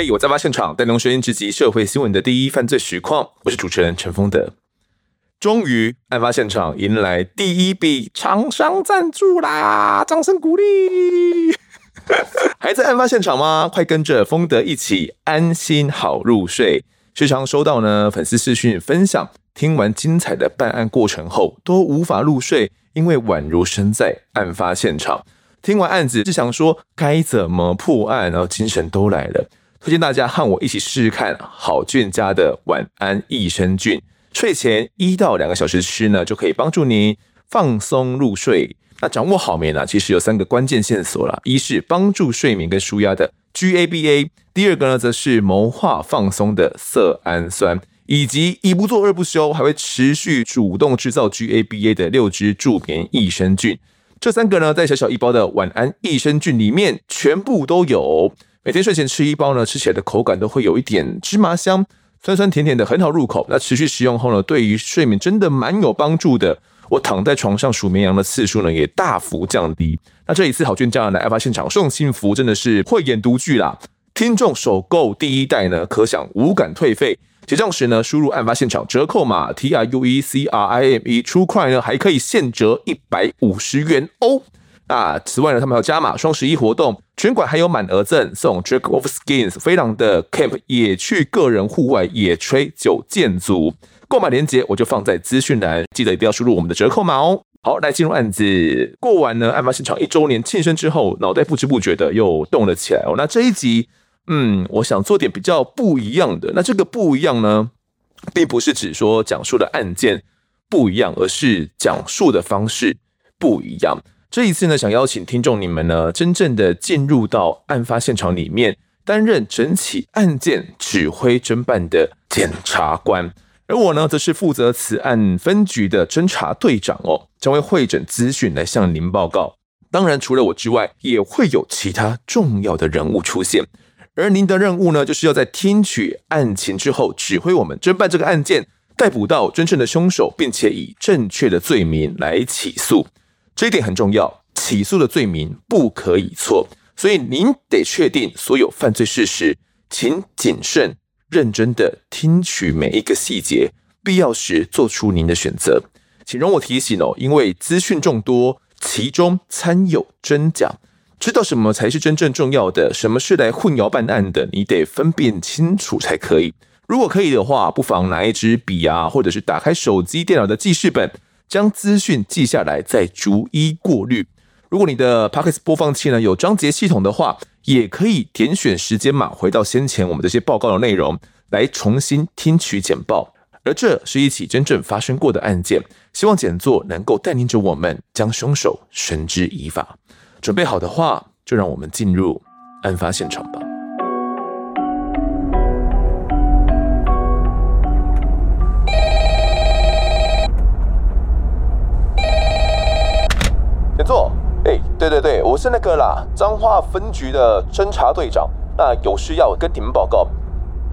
，hey, 我在发现场带您声音直击社会新闻的第一犯罪实况，我是主持人陈丰德。终于，案发现场迎来第一笔厂商赞助啦！掌声鼓励！还在案发现场吗？快跟着丰德一起安心好入睡。时常收到呢粉丝视讯分享，听完精彩的办案过程后都无法入睡，因为宛如身在案发现场。听完案子，只想说该怎么破案，然后精神都来了。推荐大家和我一起试试看好菌家的晚安益生菌，睡前一到两个小时吃呢，就可以帮助你放松入睡。那掌握好眠呢，其实有三个关键线索啦，一是帮助睡眠跟舒压的 GABA，第二个呢则是谋划放松的色氨酸，以及一不做二不休，还会持续主动制造 GABA 的六支助眠益生菌。这三个呢，在小小一包的晚安益生菌里面全部都有。每天睡前吃一包呢，吃起来的口感都会有一点芝麻香，酸酸甜甜的，很好入口。那持续食用后呢，对于睡眠真的蛮有帮助的。我躺在床上数绵羊的次数呢，也大幅降低。那这一次好菌家来案发现场送幸福，真的是慧眼独具啦！听众首购第一代呢，可享无感退费。结账时呢，输入案发现场折扣码 T R U E C R I M E，True Crime 呢还可以现折一百五十元哦。那此外呢，他们还有加码双十一活动，全馆还有满额赠送 Jerk of Skins 飞狼的 Camp 野趣个人户外野炊九件组。购买链接我就放在资讯栏，记得一定要输入我们的折扣码哦。好，来进入案子。过完呢案发现场一周年庆生之后，脑袋不知不觉的又动了起来哦。那这一集。嗯，我想做点比较不一样的。那这个不一样呢，并不是指说讲述的案件不一样，而是讲述的方式不一样。这一次呢，想邀请听众你们呢，真正的进入到案发现场里面，担任整起案件指挥侦办的检察官，而我呢，则是负责此案分局的侦查队长哦，将会会诊资讯来向您报告。当然，除了我之外，也会有其他重要的人物出现。而您的任务呢，就是要在听取案情之后，指挥我们侦办这个案件，逮捕到真正的凶手，并且以正确的罪名来起诉。这一点很重要，起诉的罪名不可以错。所以您得确定所有犯罪事实，请谨慎、认真的听取每一个细节，必要时做出您的选择。请容我提醒哦，因为资讯众多，其中参有真假。知道什么才是真正重要的，什么是来混淆办案的，你得分辨清楚才可以。如果可以的话，不妨拿一支笔啊，或者是打开手机、电脑的记事本，将资讯记下来，再逐一过滤。如果你的 Podcast 播放器呢有章节系统的话，也可以点选时间码，回到先前我们这些报告的内容，来重新听取简报。而这是一起真正发生过的案件，希望简座能够带领着我们将凶手绳之以法。准备好的话，就让我们进入案发现场吧。检座，哎，对对对，我是那个啦，彰化分局的侦查队长。那有事要跟你们报告。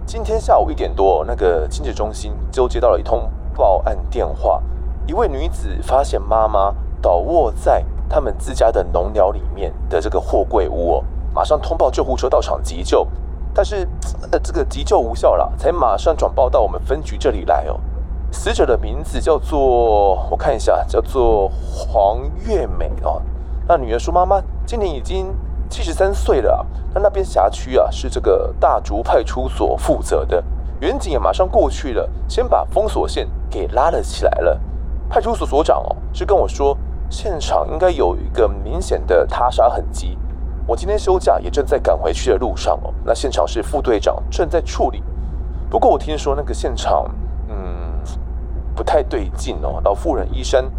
今天下午一点多，那个亲子中心就接到了一通报案电话，一位女子发现妈妈倒卧在。他们自家的农寮里面的这个货柜屋哦，马上通报救护车到场急救，但是呃这个急救无效了，才马上转报到我们分局这里来哦。死者的名字叫做我看一下，叫做黄月美哦。那女儿说妈妈今年已经七十三岁了。那那边辖区啊是这个大竹派出所负责的，远警也马上过去了，先把封锁线给拉了起来了。派出所所长哦是跟我说。现场应该有一个明显的他杀痕迹。我今天休假，也正在赶回去的路上哦。那现场是副队长正在处理。不过我听说那个现场，不太对劲哦。老妇人医生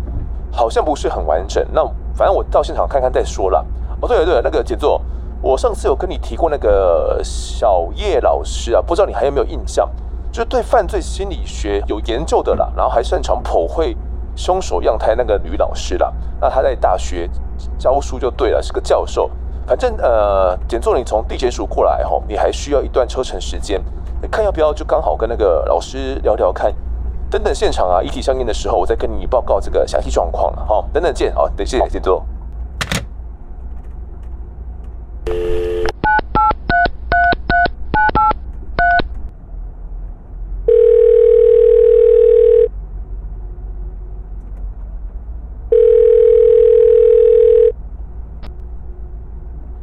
好像不是很完整。那反正我到现场看看再说了。哦，对了对了，那个杰作，我上次有跟你提过那个小叶老师啊，不知道你还有没有印象？就是对犯罪心理学有研究的啦，然后还擅长剖绘。凶手样态那个女老师啦，那她在大学教书就对了，是个教授。反正呃，简座你从地检署过来吼，你还需要一段车程时间，看要不要就刚好跟那个老师聊聊看。等等现场啊，遗体相应的时候，我再跟你报告这个详细状况了。好，等等见，好，等谢谢，请坐。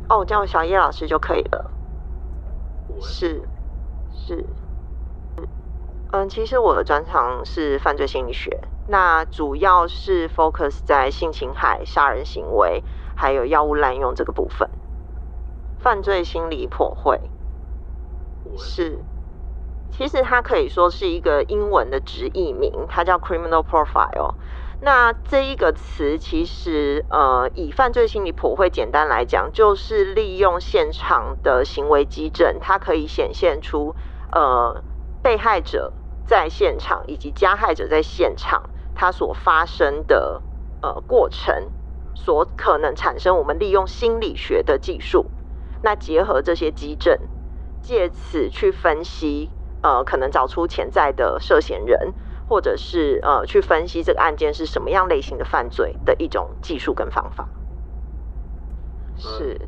哦，叫我小叶老师就可以了。是，是。嗯，其实我的专长是犯罪心理学，那主要是 focus 在性侵害、杀人行为，还有药物滥用这个部分。犯罪心理剖绘是，其实它可以说是一个英文的直译名，它叫 criminal profile。那这一个词其实，呃，以犯罪心理普惠简单来讲，就是利用现场的行为基证，它可以显现出，呃，被害者在现场以及加害者在现场，他所发生的呃过程，所可能产生我们利用心理学的技术，那结合这些基证，借此去分析，呃，可能找出潜在的涉嫌人。或者是呃，去分析这个案件是什么样类型的犯罪的一种技术跟方法。是，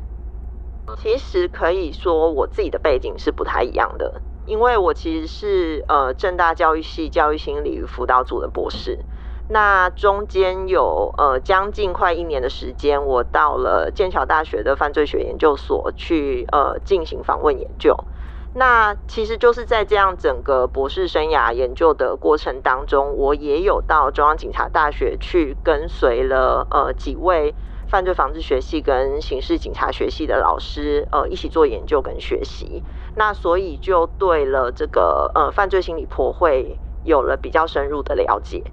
其实可以说我自己的背景是不太一样的，因为我其实是呃正大教育系教育心理与辅导组的博士。那中间有呃将近快一年的时间，我到了剑桥大学的犯罪学研究所去呃进行访问研究。那其实就是在这样整个博士生涯研究的过程当中，我也有到中央警察大学去跟随了呃几位犯罪防治学系跟刑事警察学系的老师呃一起做研究跟学习，那所以就对了这个呃犯罪心理剖绘有了比较深入的了解。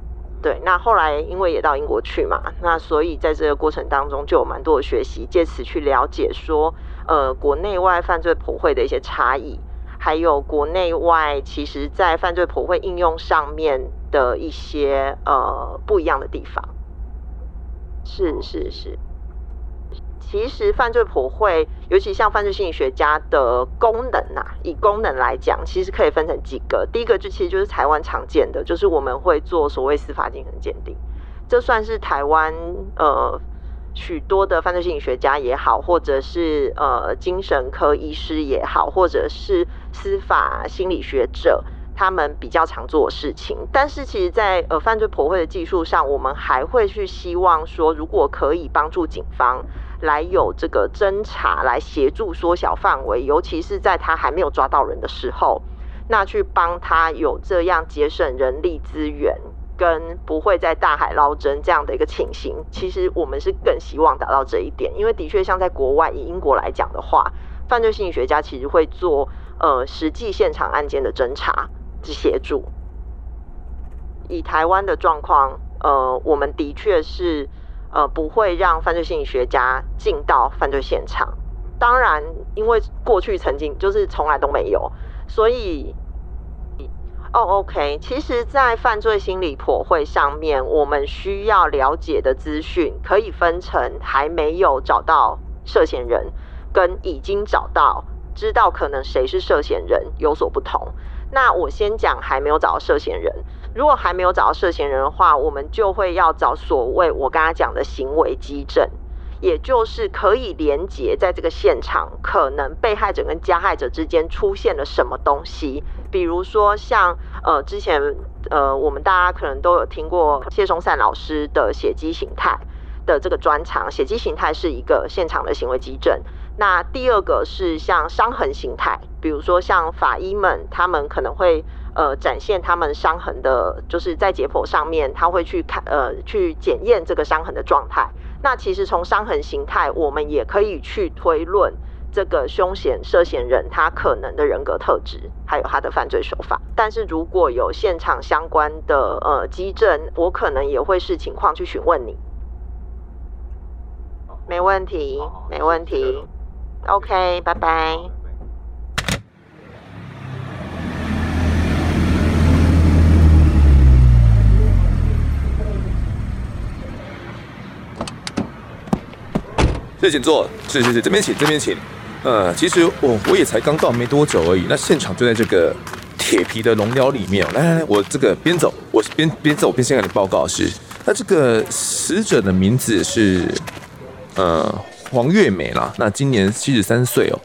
对，那后来因为也到英国去嘛，那所以在这个过程当中就有蛮多的学习，借此去了解说。呃，国内外犯罪剖绘的一些差异，还有国内外其实在犯罪剖绘应用上面的一些呃不一样的地方。是是是，其实犯罪普惠，尤其像犯罪心理学家的功能啊，以功能来讲，其实可以分成几个。第一个就其实就是台湾常见的，就是我们会做所谓司法精神鉴定，这算是台湾呃。许多的犯罪心理学家也好，或者是呃精神科医师也好，或者是司法心理学者，他们比较常做的事情。但是，其实在，呃犯罪剖绘的技术上，我们还会去希望说，如果可以帮助警方来有这个侦查，来协助缩小范围，尤其是在他还没有抓到人的时候，那去帮他有这样节省人力资源。跟不会在大海捞针这样的一个情形，其实我们是更希望达到这一点，因为的确像在国外，以英国来讲的话，犯罪心理学家其实会做呃实际现场案件的侦查之协助。以台湾的状况，呃，我们的确是呃不会让犯罪心理学家进到犯罪现场。当然，因为过去曾经就是从来都没有，所以。哦、，OK 其实，在犯罪心理破会上面，我们需要了解的资讯可以分成还没有找到涉嫌人，跟已经找到，知道可能谁是涉嫌人有所不同。那我先讲还没有找到涉嫌人，如果还没有找到涉嫌人的话，我们就会要找所谓我刚刚讲的行为基证。也就是可以连接在这个现场，可能被害者跟加害者之间出现了什么东西，比如说像呃之前呃我们大家可能都有听过谢松善老师的血迹形态的这个专长，血迹形态是一个现场的行为基证。那第二个是像伤痕形态，比如说像法医们他们可能会呃展现他们伤痕的，就是在解剖上面他会去看呃去检验这个伤痕的状态。那其实从伤痕形态，我们也可以去推论这个凶险涉嫌人他可能的人格特质，还有他的犯罪手法。但是如果有现场相关的呃基证，我可能也会视情况去询问你。没问题，没问题。OK，拜拜。这请坐，是是是，这边请，这边请。呃，其实我我也才刚到没多久而已，那现场就在这个铁皮的笼寮里面。来来来，我这个边走，我边边走边先给你报告是，那这个死者的名字是呃黄月美啦，那今年七十三岁哦。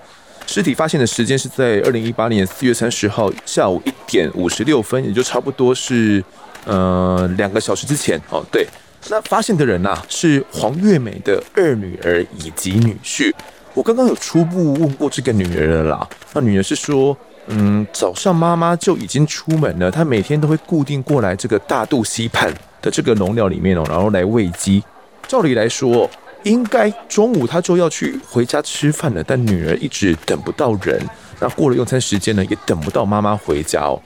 尸体发现的时间是在二零一八年四月三十号下午一点五十六分，也就差不多是呃两个小时之前哦，对。那发现的人呐、是黄月美的二女儿以及女婿，我刚刚有初步问过这个女儿了啦，那女儿是说，嗯，早上妈妈就已经出门了，她每天都会固定过来这个大肚溪畔的这个农寮里面哦，然后来喂鸡。照理来说，应该中午她就要去回家吃饭了，但女儿一直等不到人，那过了用餐时间呢，也等不到妈妈回家哦。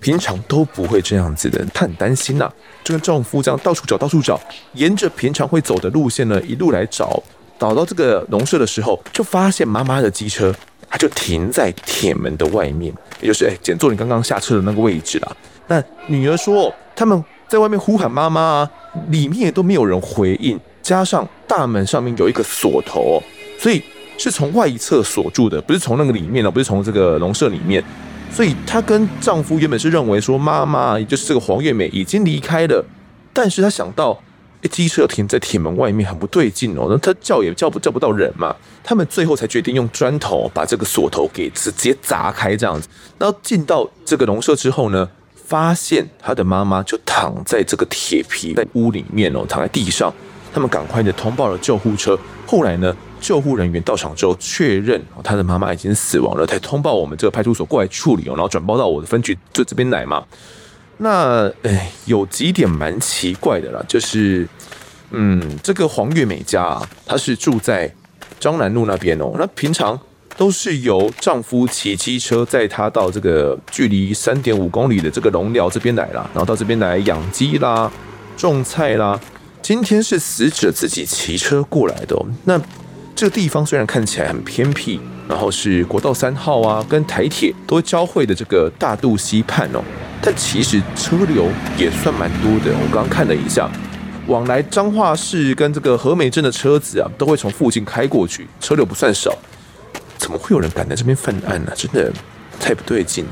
平常都不会这样子的，她很担心呐、就跟丈夫这样到处找，到处找，沿着平常会走的路线呢，一路来找。找到这个农舍的时候，就发现妈妈的机车，它就停在铁门的外面，也就是哎，简作你刚刚下车的那个位置啦。那女儿说，他们在外面呼喊妈妈，里面都没有人回应，加上大门上面有一个锁头，所以是从外侧锁住的，不是从那个里面的，不是从这个农舍里面。所以她跟丈夫原本是认为说妈妈，也就是这个黄月美已经离开了，但是她想到。哎机车停在铁门外面，很不对劲哦。那她叫也叫不叫不到人嘛？他们最后才决定用砖头把这个锁头给直接砸开，这样子。然后进到这个农舍之后呢，发现她的妈妈就躺在这个铁皮在屋里面哦，躺在地上。他们赶快的通报了救护车。后来呢，救护人员到场之后确认他的妈妈已经死亡了，才通报我们这个派出所过来处理哦，然后转报到我的分局就这边来嘛。那哎，有几点蛮奇怪的啦，就是，嗯，这个黄月美家啊，她是住在张南路那边哦。那平常都是由丈夫骑机车载她到这个距离三点五公里的这个农寮这边来啦，然后到这边来养鸡啦、种菜啦。今天是死者自己骑车过来的哦。那这个地方虽然看起来很偏僻，然后是国道三号啊，跟台铁都交汇的这个大肚溪畔哦。但其实车流也算蛮多的，我刚刚看了一下，往来彰化市跟这个和美镇的车子啊，都会从附近开过去，车流不算少。怎么会有人敢在这边犯案呢？真的太不对劲。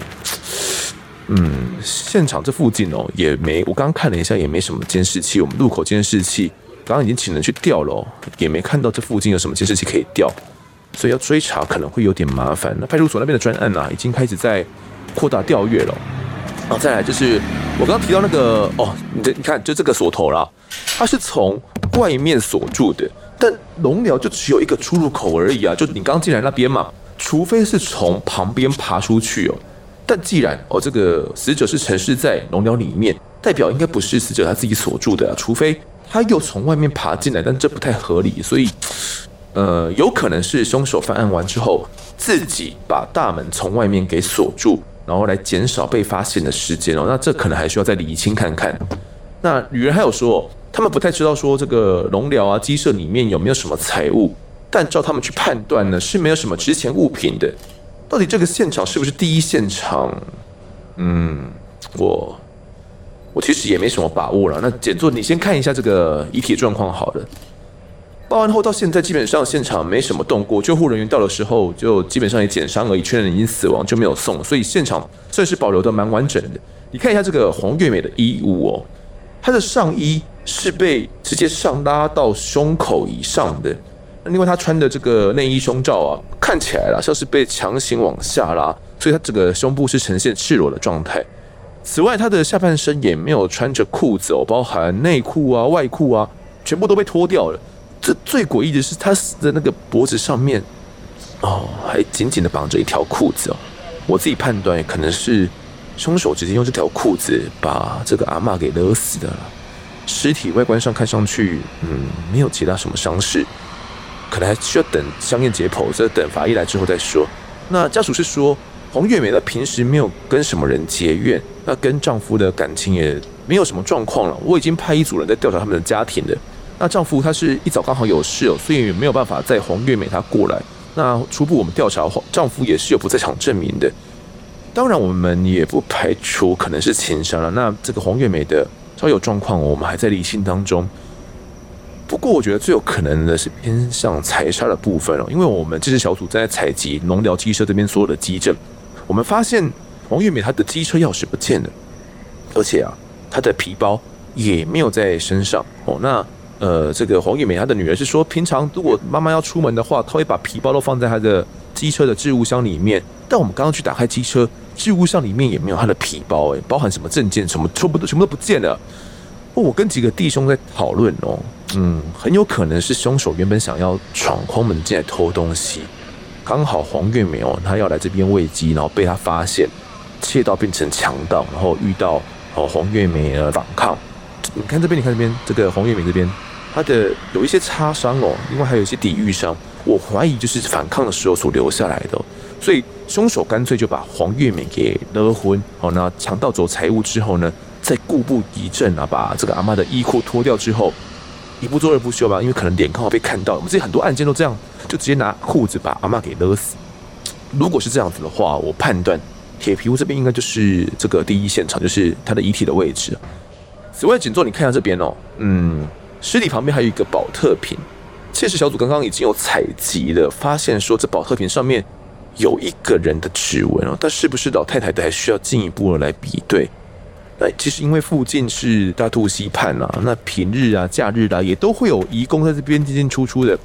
嗯，现场这附近哦，也没，我刚刚看了一下，也没什么监视器。我们路口监视器刚刚已经请人去调了，也没看到这附近有什么监视器可以调，所以要追查可能会有点麻烦。那派出所那边的专案啊，已经开始在扩大调阅了。然后再来就是我刚刚提到那个哦，你这你看就这个锁头啦，它是从外面锁住的，但龙寮就只有一个出入口而已啊，就你刚进来那边嘛，除非是从旁边爬出去哦。但既然哦这个死者是陈尸在笼鸟里面，代表应该不是死者他自己锁住的啊，除非他又从外面爬进来，但这不太合理，所以呃有可能是凶手犯案完之后自己把大门从外面给锁住。然后来减少被发现的时间哦，那这可能还需要再理清看看。那女人还有说，他们不太知道说这个笼寮啊、鸡舍里面有没有什么财物，但照他们去判断呢，是没有什么值钱物品的。到底这个现场是不是第一现场？嗯，我我其实也没什么把握了。那简作，你先看一下这个遗体状况好了。报案后到现在，基本上现场没什么动过。救护人员到的时候，就基本上也检伤而已，确认已经死亡，就没有送。所以现场算是保留的蛮完整的。你看一下这个黄月美的衣物哦，她的上衣是被直接上拉到胸口以上的。另外她穿的这个内衣胸罩啊，看起来啦像是被强行往下拉，所以她整个胸部是呈现赤裸的状态。此外，她的下半身也没有穿着裤子哦，包含内裤啊、外裤啊，全部都被脱掉了。这最诡异的是，他死的那个脖子上面，哦，还紧紧的绑着一条裤子哦。我自己判断，可能是凶手直接用这条裤子把这个阿嬷给勒死的了。尸体外观上看上去，嗯，没有其他什么伤势，可能还需要等相验解剖，这等法医来之后再说。那家属是说，黄月美她平时没有跟什么人结怨，那跟丈夫的感情也没有什么状况了。我已经派一组人在调查他们的家庭了。那丈夫他是一早刚好有事哦，所以没有办法载黄月美她过来。那初步我们调查，丈夫也是有不在场证明的。当然，我们也不排除可能是情杀了。那这个黄月美的稍有状况，我们还在理性当中。不过，我觉得最有可能的是偏向财杀的部分哦，因为我们这支小组在采集农寮机车这边所有的机证，我们发现黄月美她的机车钥匙不见了，而且啊，她的皮包也没有在身上哦。那呃，这个黄月美她的女儿是说，平常如果妈妈要出门的话，她会把皮包都放在她的机车的置物箱里面。但我们刚刚去打开机车，置物箱里面也没有她的皮包，诶，包含什么证件什么，全部都全部都不见了。我跟几个弟兄在讨论哦，嗯，很有可能是凶手原本想要闯空门进来偷东西，刚好黄月梅哦，他要来这边喂鸡，然后被他发现，窃盗变成强盗，然后遇到哦黄月梅的反抗。你看这边，你看这边，这个黄月梅这边，他的有一些擦伤哦，另外还有一些抵御伤，我怀疑就是反抗的时候所留下来的，所以凶手干脆就把黄月梅给勒昏哦，那强盗走财物之后呢？在故布疑阵啊，把这个阿嬷的衣裤脱掉之后，一不做二不休吧，因为可能脸刚好被看到。我们这很多案件都这样，就直接拿裤子把阿嬷给勒死。如果是这样子的话，我判断铁皮屋这边应该就是这个第一现场，就是他的遗体的位置。此外，警座你看一下这边哦，嗯，尸体旁边还有一个宝特瓶，窃尸小组刚刚已经有采集了，发现说这宝特瓶上面有一个人的指纹哦，但是不是老太太的，还需要进一步的来比对。那其实因为附近是大肚溪畔啊，那平日啊、假日啊，也都会有移工在这边进进出出的。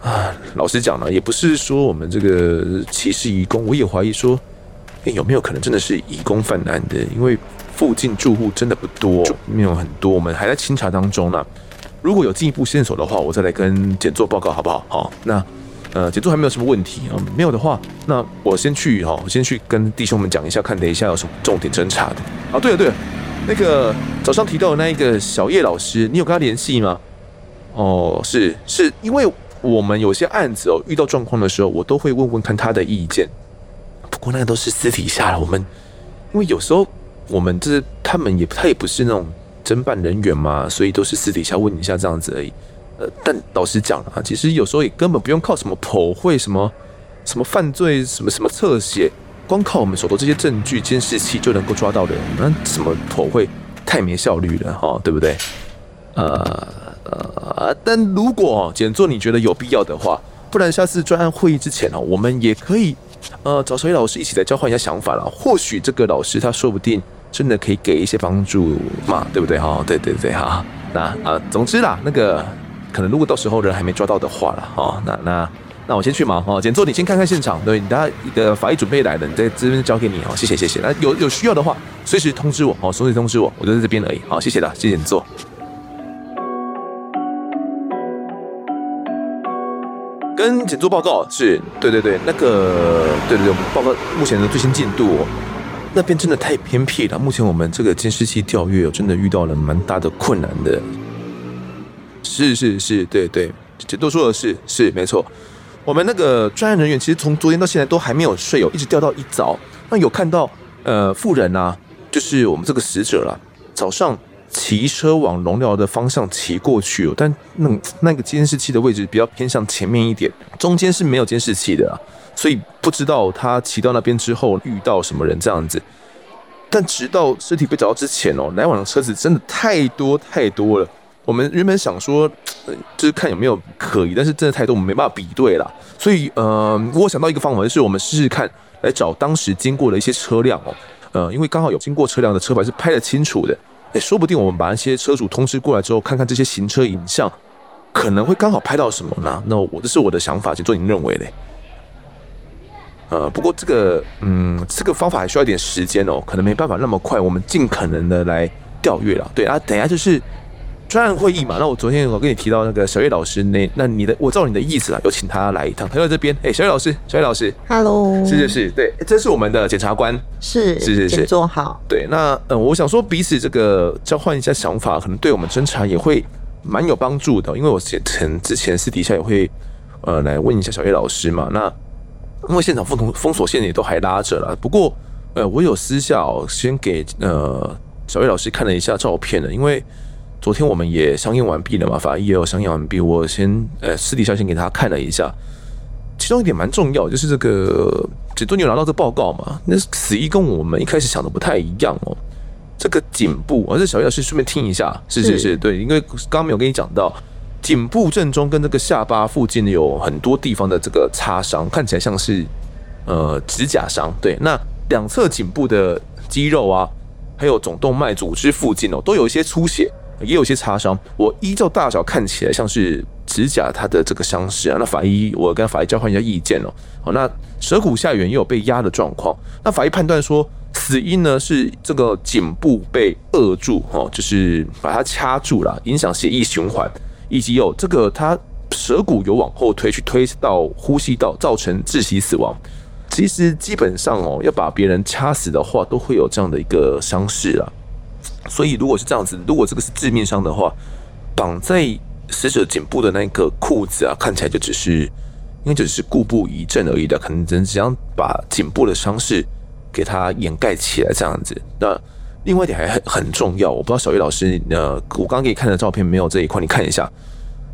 啊，老实讲呢，也不是说我们这个歧视移工，我也怀疑说，有没有可能真的是移工犯案的？因为附近住户真的不多，没有很多，我们还在清查当中呢。如果有进一步线索的话，我再来跟检座报告好不好？好，那。呃，节奏还没有什么问题啊、没有的话，那我先去哈，我先去跟弟兄们讲一下，看等一下有什么重点侦查的。啊，对了对了，那个早上提到的那一个小叶老师，你有跟他联系吗？哦，是是因为我们有些案子哦，遇到状况的时候，我都会问问看他的意见。不过那个都是私底下了，我们因为有时候我们这他们也他也不是那种侦办人员嘛，所以都是私底下问一下这样子而已。呃，但老实讲啊，其实有时候也根本不用靠什么剖绘、什么什么犯罪、什么什么侧写，光靠我们手头这些证据、监视器就能够抓到的人，那什么剖绘太没效率了哈，对不对？呃呃，但如果检座你觉得有必要的话，不然下次专案会议之前呢，我们也可以呃找小叶老师一起来交换一下想法了。或许这个老师他说不定真的可以给一些帮助嘛，对不对哈？对对对哈，那啊、呃，总之啦，那个。可能如果到时候人还没抓到的话了，哈，那那那我先去忙，哈，检座你先看看现场，对，你等下一个法医准备来了，你在这边交给你，哦，谢谢谢谢，那有有需要的话随时通知我，好，随时通知我，我就在这边而已，好，谢谢了，谢谢检座。跟检座报告是，对对对，那个对对对，报告目前的最新进度，那边真的太偏僻了，目前我们这个监视器调阅真的遇到了蛮大的困难的。是是是，对对，这都说的是是没错。我们那个专案人员其实从昨天到现在都还没有睡哦，一直调到一早。那有看到呃妇人啊，就是我们这个死者了，早上骑车往龙寮的方向骑过去哦，但那那个监视器的位置比较偏向前面一点，中间是没有监视器的啊，所以不知道他骑到那边之后遇到什么人这样子。但直到尸体被找到之前哦，来往的车子真的太多太多了。我们原本想说，就是看有没有可疑，但是真的太多，我们没办法比对了。所以，呃，我想到一个方法，就是我们试试看来找当时经过的一些车辆哦，呃，因为刚好有经过车辆的车牌是拍得清楚的，诶，说不定我们把那些车主通知过来之后，看看这些行车影像，可能会刚好拍到什么呢？那我这是我的想法，请做您认为嘞？呃，不过这个，嗯，这个方法还需要一点时间哦，可能没办法那么快，我们尽可能的来调阅了。对啊，等一下就是。专案会议嘛，那我昨天我跟你提到那个小叶老师，那那你的我照你的意思啊，有请他来一趟。他在这边，哎、欸，小叶老师，小叶老师，Hello，是是是，对，这是我们的检察官，是是是是，做好。对，那嗯，我想说彼此这个交换一下想法，可能对我们侦查也会蛮有帮助的，因为我之前之前私底下也会呃来问一下小叶老师嘛。那因为现场封封锁线也都还拉着了，不过呃，我有私下先给呃小叶老师看了一下照片的，因为。昨天我们也相应完毕了嘛，法医也有相应完毕。我先呃私底下先给他看了一下，其中一点蛮重要，就是这个检座你有拿到这报告嘛？那死因跟我们一开始想的不太一样哦。这个颈部，而、哦、这小叶老师顺便听一下，是是是，对，因为刚刚没有跟你讲到，颈部正中跟这个下巴附近有很多地方的这个擦伤，看起来像是呃指甲伤。对，那两侧颈部的肌肉啊，还有总动脉组织附近哦，都有一些出血。也有些擦伤，我依照大小看起来像是指甲它的这个伤势啊。那法医，我跟法医交换一下意见哦。好，那舌骨下缘也有被压的状况。那法医判断说，死因呢是这个颈部被扼住，哦，就是把它掐住了，影响血液循环，以及有这个它舌骨有往后推，去推到呼吸道，造成窒息死亡。其实基本上哦，要把别人掐死的话，都会有这样的一个伤势啊。所以如果是这样子，如果这个是致命伤的话，绑在死者颈部的那个裤子啊，看起来就只是，应该只是故布疑阵而已的，可能只能这样把颈部的伤势给它掩盖起来这样子。那另外一点还很很重要，我不知道小叶老师，呃，我刚刚给你看的照片没有这一块，你看一下，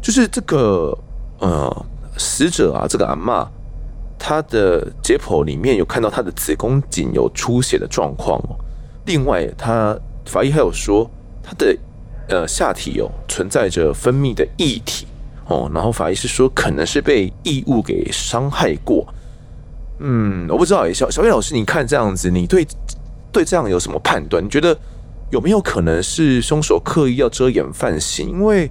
就是这个呃死者啊，这个阿嬷。他的解剖里面有看到他的子宫颈有出血的状况哦。另外，他法医还有说他的呃下体有存在着分泌的液体哦。然后法医是说可能是被异物给伤害过。嗯，我不知道哎，小小叶老师，你看这样子，你对对这样有什么判断？你觉得有没有可能是凶手刻意要遮掩犯行？因为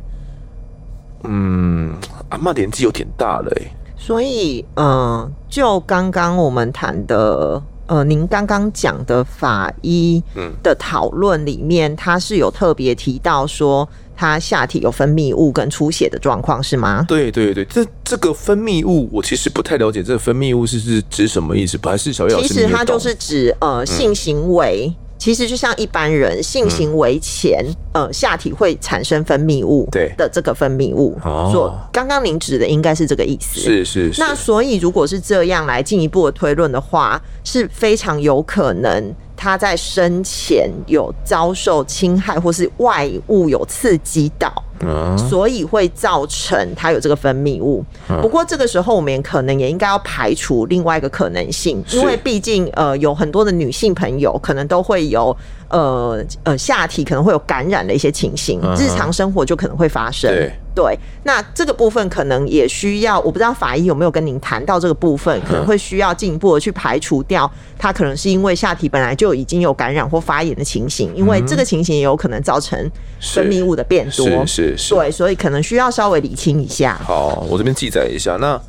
嗯，阿嬷年纪有点大了哎。所以，嗯、就刚刚我们谈的，呃，您刚刚讲的法医的讨论里面，他是有特别提到说，他下体有分泌物跟出血的状况，是吗？对对对，这这个分泌物，我其实不太了解，这个分泌物是是指什么意思？不还是小叶老师？其实它就是指呃性行为。嗯其实就像一般人性行为前，嗯、呃，下体会产生分泌物，对的这个分泌物。哦，所刚刚您指的应该是这个意思。是是是。那所以如果是这样来进一步的推论的话，是非常有可能他在生前有遭受侵害或是外物有刺激到。嗯，所以会造成它有这个分泌物。不过这个时候，我们也可能也应该要排除另外一个可能性，因为毕竟呃有很多的女性朋友可能都会有。呃呃，下体可能会有感染的一些情形，日常生活就可能会发生。对，对，那这个部分可能也需要，我不知道法医有没有跟您谈到这个部分，可能会需要进一步的去排除掉，它可能是因为下体本来就已经有感染或发炎的情形，因为这个情形也有可能造成分泌物的变多。是是是，对，所以可能需要稍微理清一下。好，我这边记载一下。那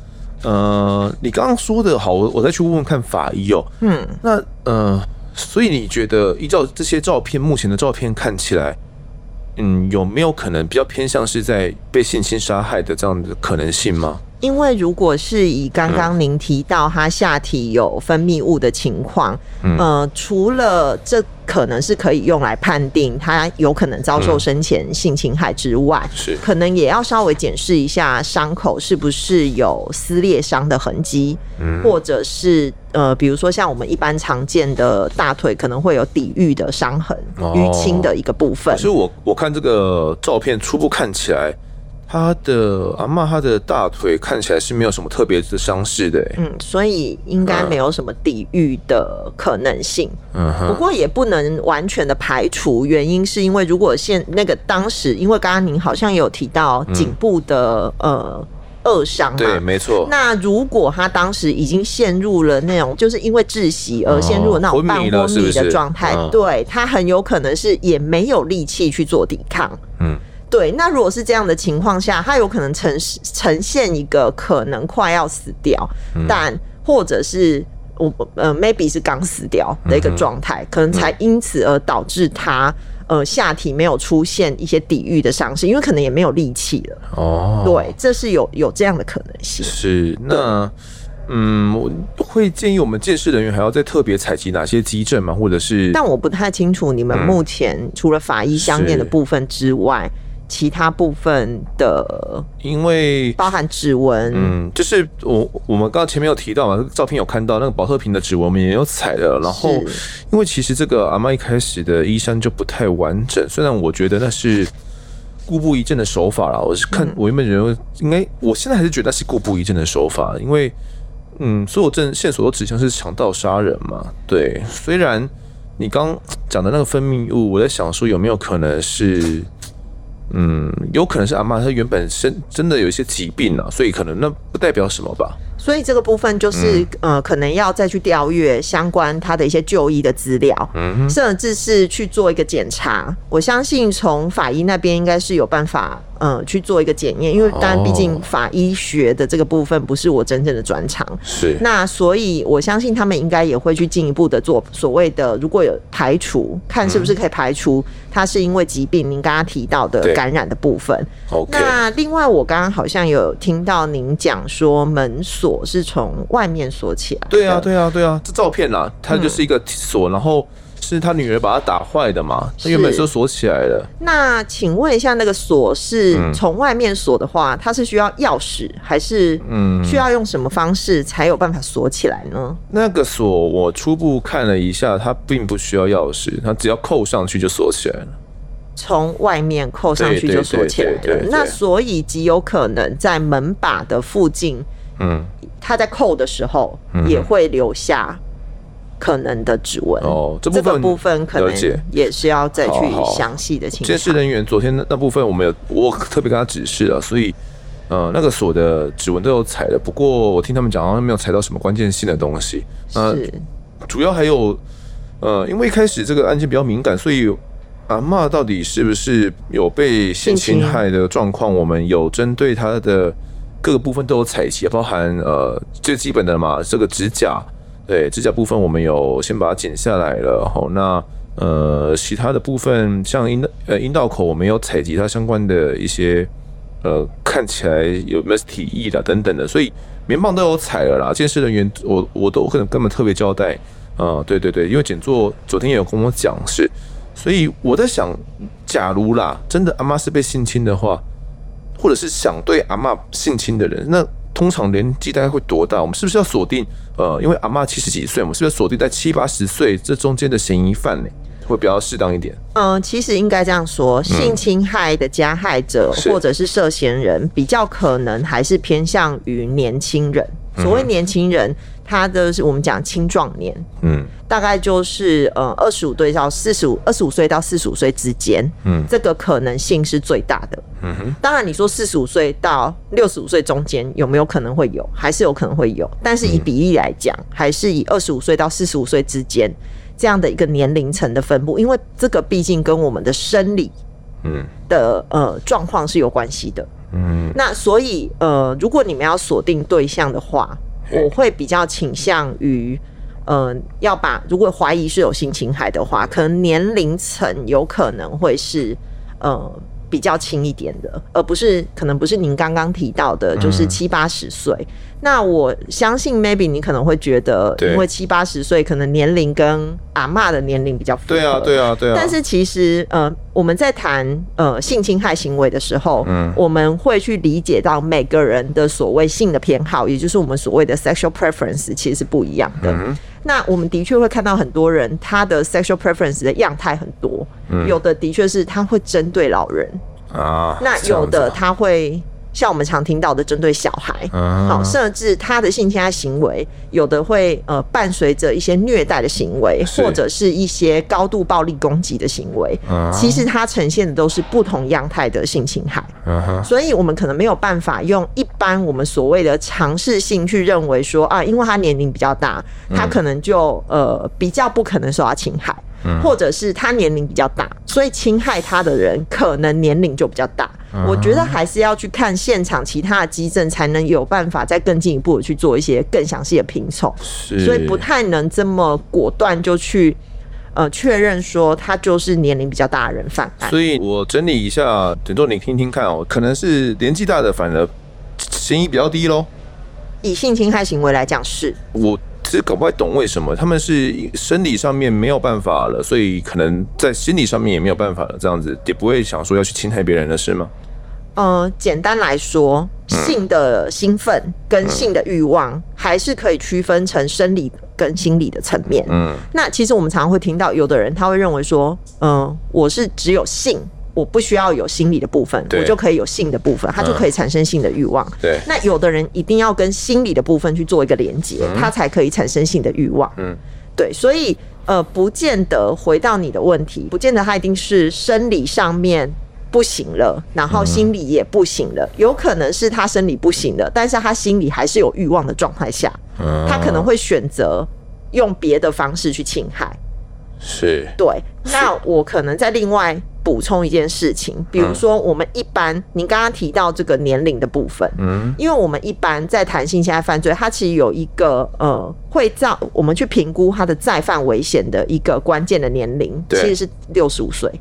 呃，你刚刚说的好，我我再去问问看法医哦。嗯，那呃。所以你觉得依照这些照片，目前的照片看起来，嗯，有没有可能比较偏向是在被性侵杀害的这样的可能性吗？因为如果是以刚刚您提到他下体有分泌物的情况，嗯，呃，除了这可能是可以用来判定他有可能遭受生前性侵害之外，是可能也要稍微检视一下伤口是不是有撕裂伤的痕迹，嗯，或者是呃，比如说像我们一般常见的大腿可能会有抵御的伤痕，淤青的一个部分。所以我我看这个照片初步看起来。他的阿嬷，他的大腿看起来是没有什么特别的伤势的，嗯，所以应该没有什么抵御的可能性。嗯，不过也不能完全的排除，原因是因为如果现那个当时，因为刚刚您好像有提到颈部的、嗯、呃扼伤嘛，对，没错。那如果他当时已经陷入了那种，就是因为窒息而陷入了那种半昏迷的状态，哦、对，他很有可能是也没有力气去做抵抗，嗯。对，那如果是这样的情况下，他有可能呈呈现一个可能快要死掉，嗯、但或者是我呃 maybe 是刚死掉的一个状态，嗯、可能才因此而导致他呃下体没有出现一些抵御的伤势，因为可能也没有力气了。哦，对，这是有有这样的可能性。是，那嗯，我会建议我们鉴识人员还要再特别采集哪些迹证吗？或者是？但我不太清楚你们目前除了法医相验的部分之外。其他部分的，因为包含指纹，嗯，就是我我们刚刚前面有提到嘛，照片有看到那个保特瓶的指纹，我们也有采的。然后，因为其实这个阿妈一开始的衣衫就不太完整，虽然我觉得那是故布一阵的手法啦，我是看我原本认为应该，我现在还是觉得那是故布一阵的手法，因为嗯，所有证线索都指向是强盗杀人嘛。对，虽然你刚讲的那个分泌物，我在想说有没有可能是。嗯，有可能是阿嬷她原本身真的有一些疾病啊，所以可能那不代表什么吧。所以这个部分就是、嗯、呃，可能要再去调阅相关他的一些就医的资料，嗯，甚至是去做一个检查。我相信从法医那边应该是有办法。嗯，去做一个检验，因为当然，毕竟法医学的这个部分不是我真正的专长。是。那所以，我相信他们应该也会去进一步的做所谓的，如果有排除，看是不是可以排除他是因为疾病，您刚刚提到的感染的部分。那另外，我刚刚好像有听到您讲说门锁是从外面锁起来。对啊，对啊，对啊，这照片啊，它就是一个锁，然后。是他女儿把它打坏的嘛？他原本是锁起来的。那请问一下，那个锁是从外面锁的话，它是需要钥匙，还是嗯，需要用什么方式才有办法锁起来呢？那个锁我初步看了一下，它并不需要钥匙，它只要扣上去就锁起来了。从外面扣上去就锁起来了。那所以极有可能在门把的附近，嗯，他在扣的时候也会留下。可能的指纹哦，这部分，这个部分可能也是要再去详细的清查。监视人员昨天那那部分我们有，我特别跟他指示了，所以呃那个锁的指纹都有采了，不过我听他们讲好像没有采到什么关键性的东西。是，主要还有呃，因为一开始这个案件比较敏感，所以阿嬷到底是不是有被性侵害的状况，我们有针对他的各个部分都有采集，包含呃最基本的嘛，这个指甲。对，指甲部分我们有先把它剪下来了，好，那呃其他的部分像阴道呃阴道口，我们有采集它相关的一些呃看起来有没有体液的等等的，所以棉棒都有采了啦。监视人员我我都可能根本特别交代啊、对对对，因为检座昨天也有跟我讲是，所以我在想，假如啦真的阿妈是被性侵的话，或者是想对阿嬷性侵的人，那。通常年纪大概会多大？我们是不是要锁定？呃，因为阿嬷七十几岁，我们是不是要锁定在七八十岁这中间的嫌疑犯呢？会比较适当一点。嗯、呃，其实应该这样说，性侵害的加害者或者是涉嫌人，比较可能还是偏向于年轻人。所谓年轻人。他的是我们讲青壮年，嗯，大概就是呃二十五岁到四十五，二十五岁到四十五岁之间，嗯，这个可能性是最大的。嗯哼，当然你说四十五岁到六十五岁中间有没有可能会有，还是有可能会有，但是以比例来讲，还是以二十五岁到四十五岁之间这样的一个年龄层的分布，因为这个毕竟跟我们的生理，嗯。的呃状况是有关系的。嗯，那所以呃，如果你们要锁定对象的话。我会比较倾向于，嗯，要把如果怀疑是有性侵害的话，可能年龄层有可能会是，嗯。比较轻一点的，而不是可能不是您刚刚提到的，就是七八十岁。嗯、那我相信，maybe 你可能会觉得，因为七八十岁可能年龄跟阿嬷的年龄比较符合。对啊，对啊，对啊。但是其实，呃，我们在谈呃性侵害行为的时候，嗯，我们会去理解到每个人的所谓性的偏好，也就是我们所谓的 sexual preference，其实是不一样的。嗯那我们的确会看到很多人，他的 sexual preference 的样态很多，嗯、有的的确是他会针对老人啊，那有的他会。像我们常听到的，针对小孩，好，甚至他的性侵害行为，有的会呃伴随着一些虐待的行为，或者是一些高度暴力攻击的行为。其实它呈现的都是不同样态的性侵害。所以我们可能没有办法用一般我们所谓的常识性去认为说啊，因为他年龄比较大，他可能就呃比较不可能受到侵害。或者是他年龄比较大，所以侵害他的人可能年龄就比较大。我觉得还是要去看现场其他的基证，才能有办法再更进一步的去做一些更详细的拼凑。所以不太能这么果断就去呃确认说他就是年龄比较大的人犯案。所以我整理一下，等到你听听看哦，可能是年纪大的反而嫌疑比较低喽。以性侵害行为来讲，是我。其实搞不太懂为什么他们是生理上面没有办法了，所以可能在心理上面也没有办法了，这样子也不会想说要去侵害别人的事吗？呃，简单来说，性的兴奋跟性的欲望还是可以区分成生理跟心理的层面。嗯，那其实我们常常会听到有的人他会认为说，嗯、呃，我是只有性。我不需要有心理的部分，我就可以有性的部分，它就可以产生性的欲望。对，那有的人一定要跟心理的部分去做一个连接，他才可以产生性的欲望。嗯，对，所以呃，不见得回到你的问题，不见得他一定是生理上面不行了，然后心理也不行了，有可能是他生理不行了，但是他心里还是有欲望的状态下，他可能会选择用别的方式去侵害。是，对。那我可能在另外补充一件事情，比如说我们一般，您刚刚提到这个年龄的部分，嗯，因为我们一般在谈性侵害犯罪，它其实有一个呃，会造我们去评估他的再犯危险的一个关键的年龄，其实是六十五岁。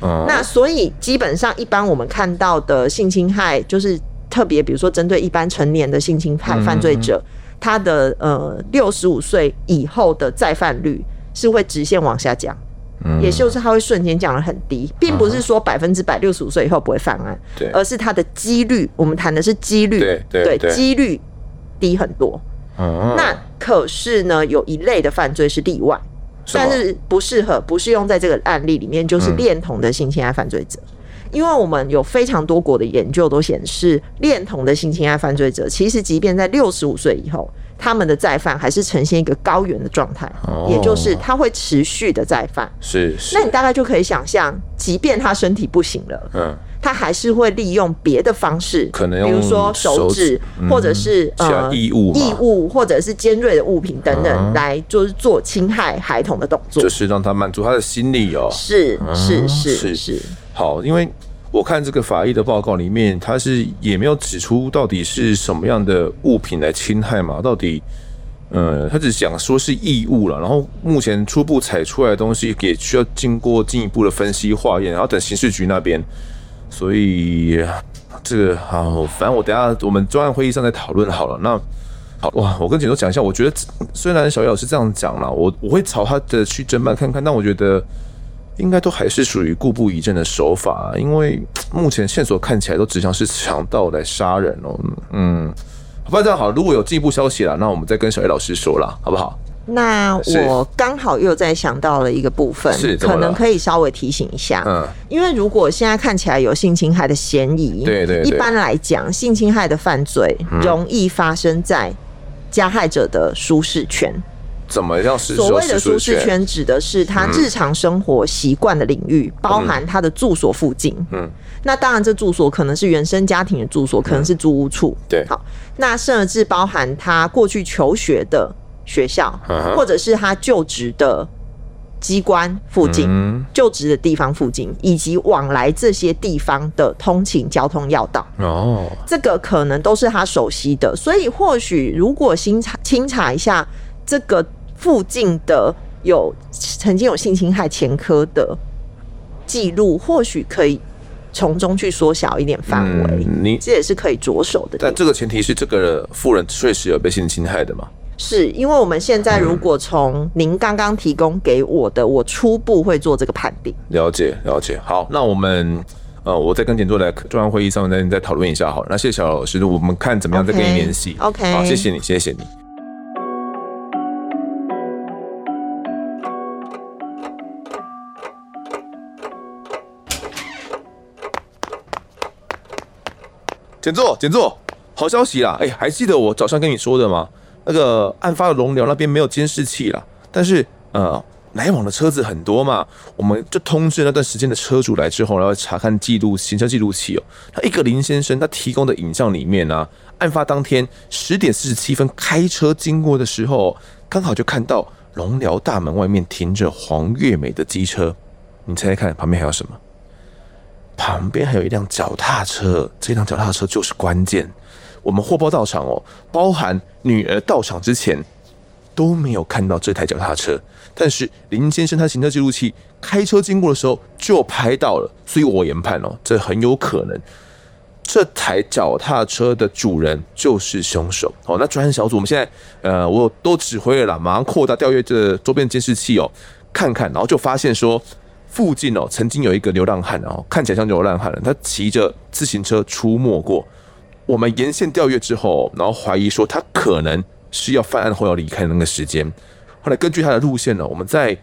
那所以基本上，一般我们看到的性侵害，就是特别比如说针对一般成年的性侵害犯罪者，他的呃六十五岁以后的再犯率是会直线往下降，也就是他会瞬间降得很低，并不是说百分之百六十五岁以后不会犯案，而是他的几率，我们谈的是几率，对对，几率低很多。那可是呢，有一类的犯罪是例外。但是不适合，不适用在这个案例里面，就是恋童的性侵害犯罪者，嗯、因为我们有非常多国的研究都显示，恋童的性侵害犯罪者，其实即便在六十五岁以后，他们的再犯还是呈现一个高原的状态，哦、也就是他会持续的再犯。是，是，那你大概就可以想象，即便他身体不行了，嗯。他还是会利用别的方式，可能比如说手指，或者是呃异物、异物，或者是尖锐的物品等等，来就是做侵害孩童的动作，就是让他满足他的心理哦。是是是是。好，因为我看这个法医的报告里面，他是也没有指出到底是什么样的物品来侵害嘛？到底，呃，他只讲说是异物了。然后目前初步采出来的东西，也需要经过进一步的分析化验，然后等刑事局那边。所以这个好，反正我等下我们专案会议上再讨论好了。那好哇，我跟简多讲一下，我觉得虽然小叶老师这样讲了，我我会朝他的去侦办看看，但我觉得应该都还是属于故布疑阵的手法，因为目前线索看起来都指向是强盗来杀人哦。嗯，好吧这样好，如果有进一步消息了，那我们再跟小叶老师说了，好不好？那我刚好又在想到了一个部分，可能可以稍微提醒一下。嗯，因为如果现在看起来有性侵害的嫌疑，对对，一般来讲，性侵害的犯罪容易发生在加害者的舒适圈。怎么样？所谓的舒适圈指的是他日常生活习惯的领域，包含他的住所附近。嗯，那当然，这住所可能是原生家庭的住所，可能是租屋处。对，好，那甚至包含他过去求学的。学校，或者是他就职的机关附近，就职的地方附近，以及往来这些地方的通勤交通要道。哦，这个可能都是他熟悉的，所以或许如果清查清查一下这个附近的有曾经有性侵害前科的记录，或许可以从中去缩小一点范围。你这也是可以着手的。但这个前提是这个富人确实有被性侵害的吗？是因为我们现在如果从您刚刚提供给我的，我初步会做这个判定。了解了解，好，那我们呃，我再跟简座来专案会议上面再再讨论一下好了。那谢谢小老师，我们看怎么样再跟你联系。OK，, okay. 好，谢谢你，谢谢你。简座，简座，好消息啦！哎、还记得我早上跟你说的吗？那个案发的龙寮那边没有监视器了，但是呃，来往的车子很多嘛，我们就通知那段时间的车主来之后，然后查看记录行车记录器哦。他一个林先生他提供的影像里面呢、案发当天十点四十七分开车经过的时候，刚好就看到龙寮大门外面停着黄月美的机车。你猜猜看，旁边还有什么？旁边还有一辆脚踏车，这辆脚踏车就是关键。我们货包到场哦，包含女儿到场之前都没有看到这台脚踏车，但是林先生他行车记录器开车经过的时候就拍到了，所以我研判哦，这很有可能这台脚踏车的主人就是凶手哦。那专案小组我们现在呃，我都指挥了啦，马上扩大调阅这周边监视器哦，看看，然后就发现说附近哦曾经有一个流浪汉哦，看起来像流浪汉了，他骑着自行车出没过。我们沿线调阅之后，然后怀疑说他可能是要犯案后要离开的那个时间。后来根据他的路线呢，我们在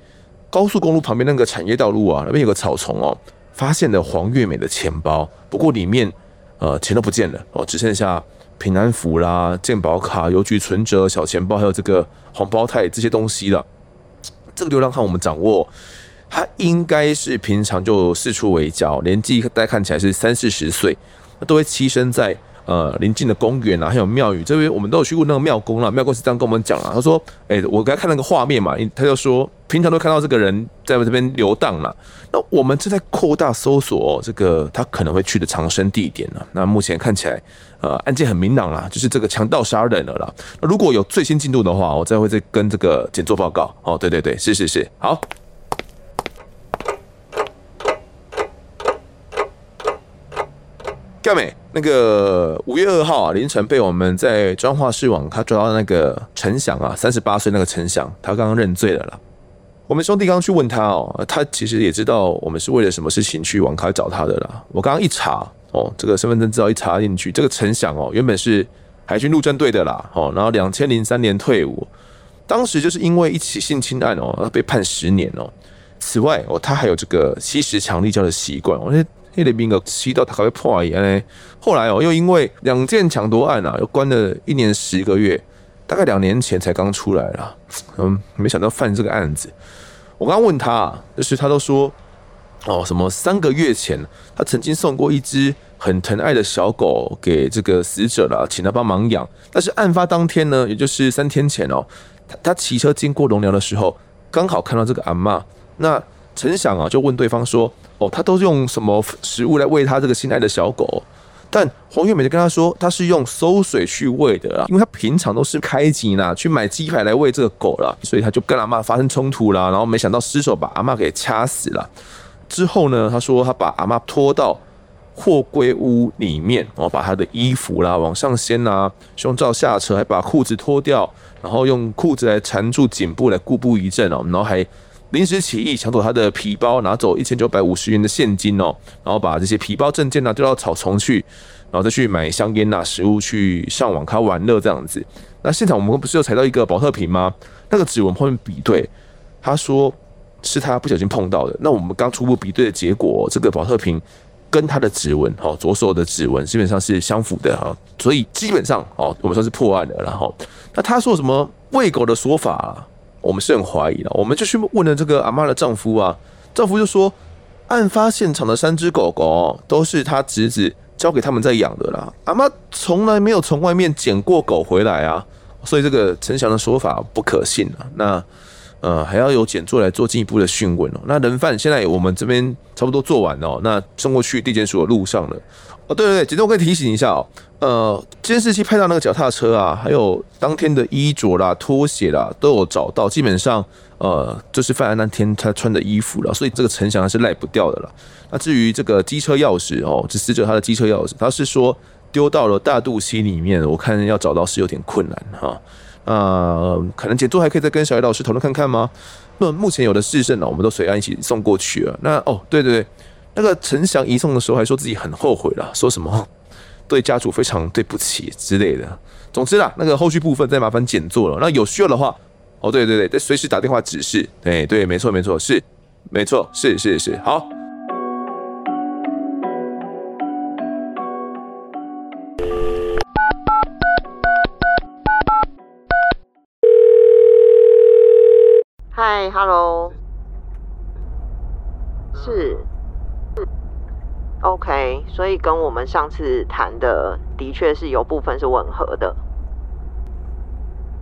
高速公路旁边那个产业道路啊，那边有个草丛哦，发现了黄月美的钱包，不过里面呃钱都不见了哦，只剩下平安符啦、健保卡、邮局存折、小钱包，还有这个红包袋这些东西了。这个流浪汉我们掌握。他应该是平常就四处围剿，年纪大概看起来是三四十岁，他都会栖身在。呃，临近的公园啊，还有庙宇这边，我们都有去过那个庙公了。庙公是这样跟我们讲了，他说：“哎、我刚看那个画面嘛，他就说平常都看到这个人在我这边游荡了。那我们正在扩大搜索、这个他可能会去的藏身地点呢。那目前看起来，呃，案件很明朗啦，就是这个强盗杀人了啦。那如果有最新进度的话，我再会再跟这个检做报告。哦，对对对，是是是，好。”干美，那个五月二号啊，凌晨被我们在彰化市网咖抓到那个陈翔啊，三十八岁那个陈翔，他刚刚认罪了啦。我们兄弟刚刚去问他哦，他其实也知道我们是为了什么事情去网咖找他的啦。我刚刚一查哦，这个身份证资料一查进去，这个陈翔哦，原本是海军陆战队的啦，哦，然后两千零三年退伍，当时就是因为一起性侵案哦，被判十年哦。此外哦，他还有这个吸食强力胶的习惯，我觉得。那里兵个吸到他会破一样后来哦，又因为两件抢夺案啊，又关了一年十个月，大概两年前才刚出来啦。嗯，没想到犯这个案子。我刚问他，就是他都说哦，什么三个月前他曾经送过一只很疼爱的小狗给这个死者了，请他帮忙养。但是案发当天呢，也就是三天前哦，他他骑车经过龙寮的时候，刚好看到这个阿嬷。那陈想啊，就问对方说。哦，他都是用什么食物来喂他这个心爱的小狗？但黄月美就跟他说，他是用馊水去喂的啦，因为他平常都是开机啦，去买鸡排来喂这个狗了，所以他就跟阿嬷发生冲突啦，然后没想到失手把阿嬷给掐死了。之后呢，他说他把阿嬷拖到货柜屋里面，然后把他的衣服啦往上掀啊，胸罩下车，还把裤子脱掉，然后用裤子来缠住颈部来故布疑阵哦，然后还。临时起意抢走他的皮包，拿走一千九百五十元的现金哦，然后把这些皮包证件呢丢到草丛去，然后再去买香烟呐、食物去上网咖玩乐这样子。那现场我们不是有采到一个宝特瓶吗？那个指纹后面比对，他说是他不小心碰到的。那我们刚初步比对的结果，这个宝特瓶跟他的指纹哦，左手的指纹基本上是相符的哈，所以基本上哦，我们算是破案了。然后，那他说什么喂狗的说法？我们是很怀疑的，我们就去问了这个阿嬷的丈夫啊，丈夫就说，案发现场的三只狗狗都是他侄子交给他们在养的啦，阿嬷从来没有从外面捡过狗回来啊，所以这个陈翔的说法不可信啊。那呃还要有检座来做进一步的讯问哦。那人犯现在我们这边差不多做完了，那送过去地检署的路上了。哦，对对对，简单我可以提醒一下哦，呃，监视器拍到那个脚踏车啊，还有当天的衣着啦、拖鞋啦，都有找到，基本上呃，就是犯案那天他穿的衣服了，所以这个陈翔还是赖不掉的了。那至于这个机车钥匙哦，这死者他的机车钥匙，他是说丢到了大肚溪里面，我看要找到是有点困难哈。啊、呃，可能检座还可以再跟小叶老师讨论看看吗？那目前有的事证呢，我们都随案一起送过去了。那哦，对对对。那个陈翔移送的时候还说自己很后悔了，说什么对家属非常对不起之类的。总之啦，那个后续部分再麻烦简做了。那有需要的话，哦对对对，再随时打电话指示。对对，没错没错，是没错，是是是，好。嗨，Hello，是。OK，所以跟我们上次谈的的确是有部分是吻合的。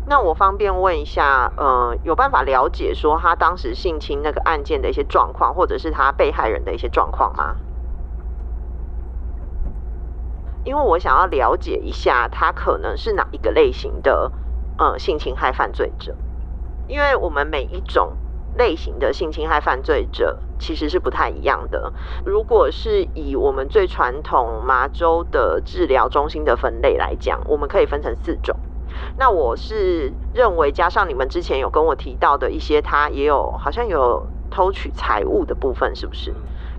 那我方便问一下，呃，有办法了解说他当时性侵那个案件的一些状况，或者是他被害人的一些状况吗？因为我想要了解一下他可能是哪一个类型的呃性侵害犯罪者，因为我们每一种。类型的性侵害犯罪者其实是不太一样的。如果是以我们最传统麻州的治疗中心的分类来讲，我们可以分成四种。那我是认为，加上你们之前有跟我提到的一些，他也有好像有偷取财物的部分，是不是？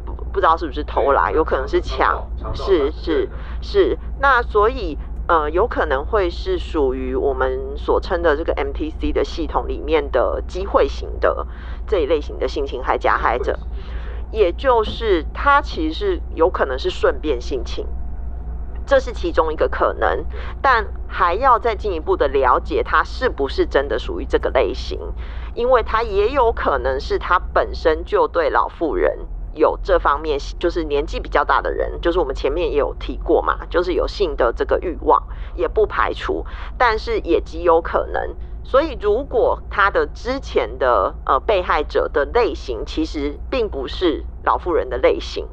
不不知道是不是偷来，有可能是抢，是是是。那所以。呃，有可能会是属于我们所称的这个 MTC 的系统里面的机会型的这一类型的性侵害加害者，也就是他其实是有可能是顺便性侵，这是其中一个可能，但还要再进一步的了解他是不是真的属于这个类型，因为他也有可能是他本身就对老妇人有这方面，就是年纪比较大的人，就是我们前面也有提过嘛，就是有性的这个欲望，也不排除，但是也极有可能。所以，如果他的之前的呃被害者的类型其实并不是老妇人的类型，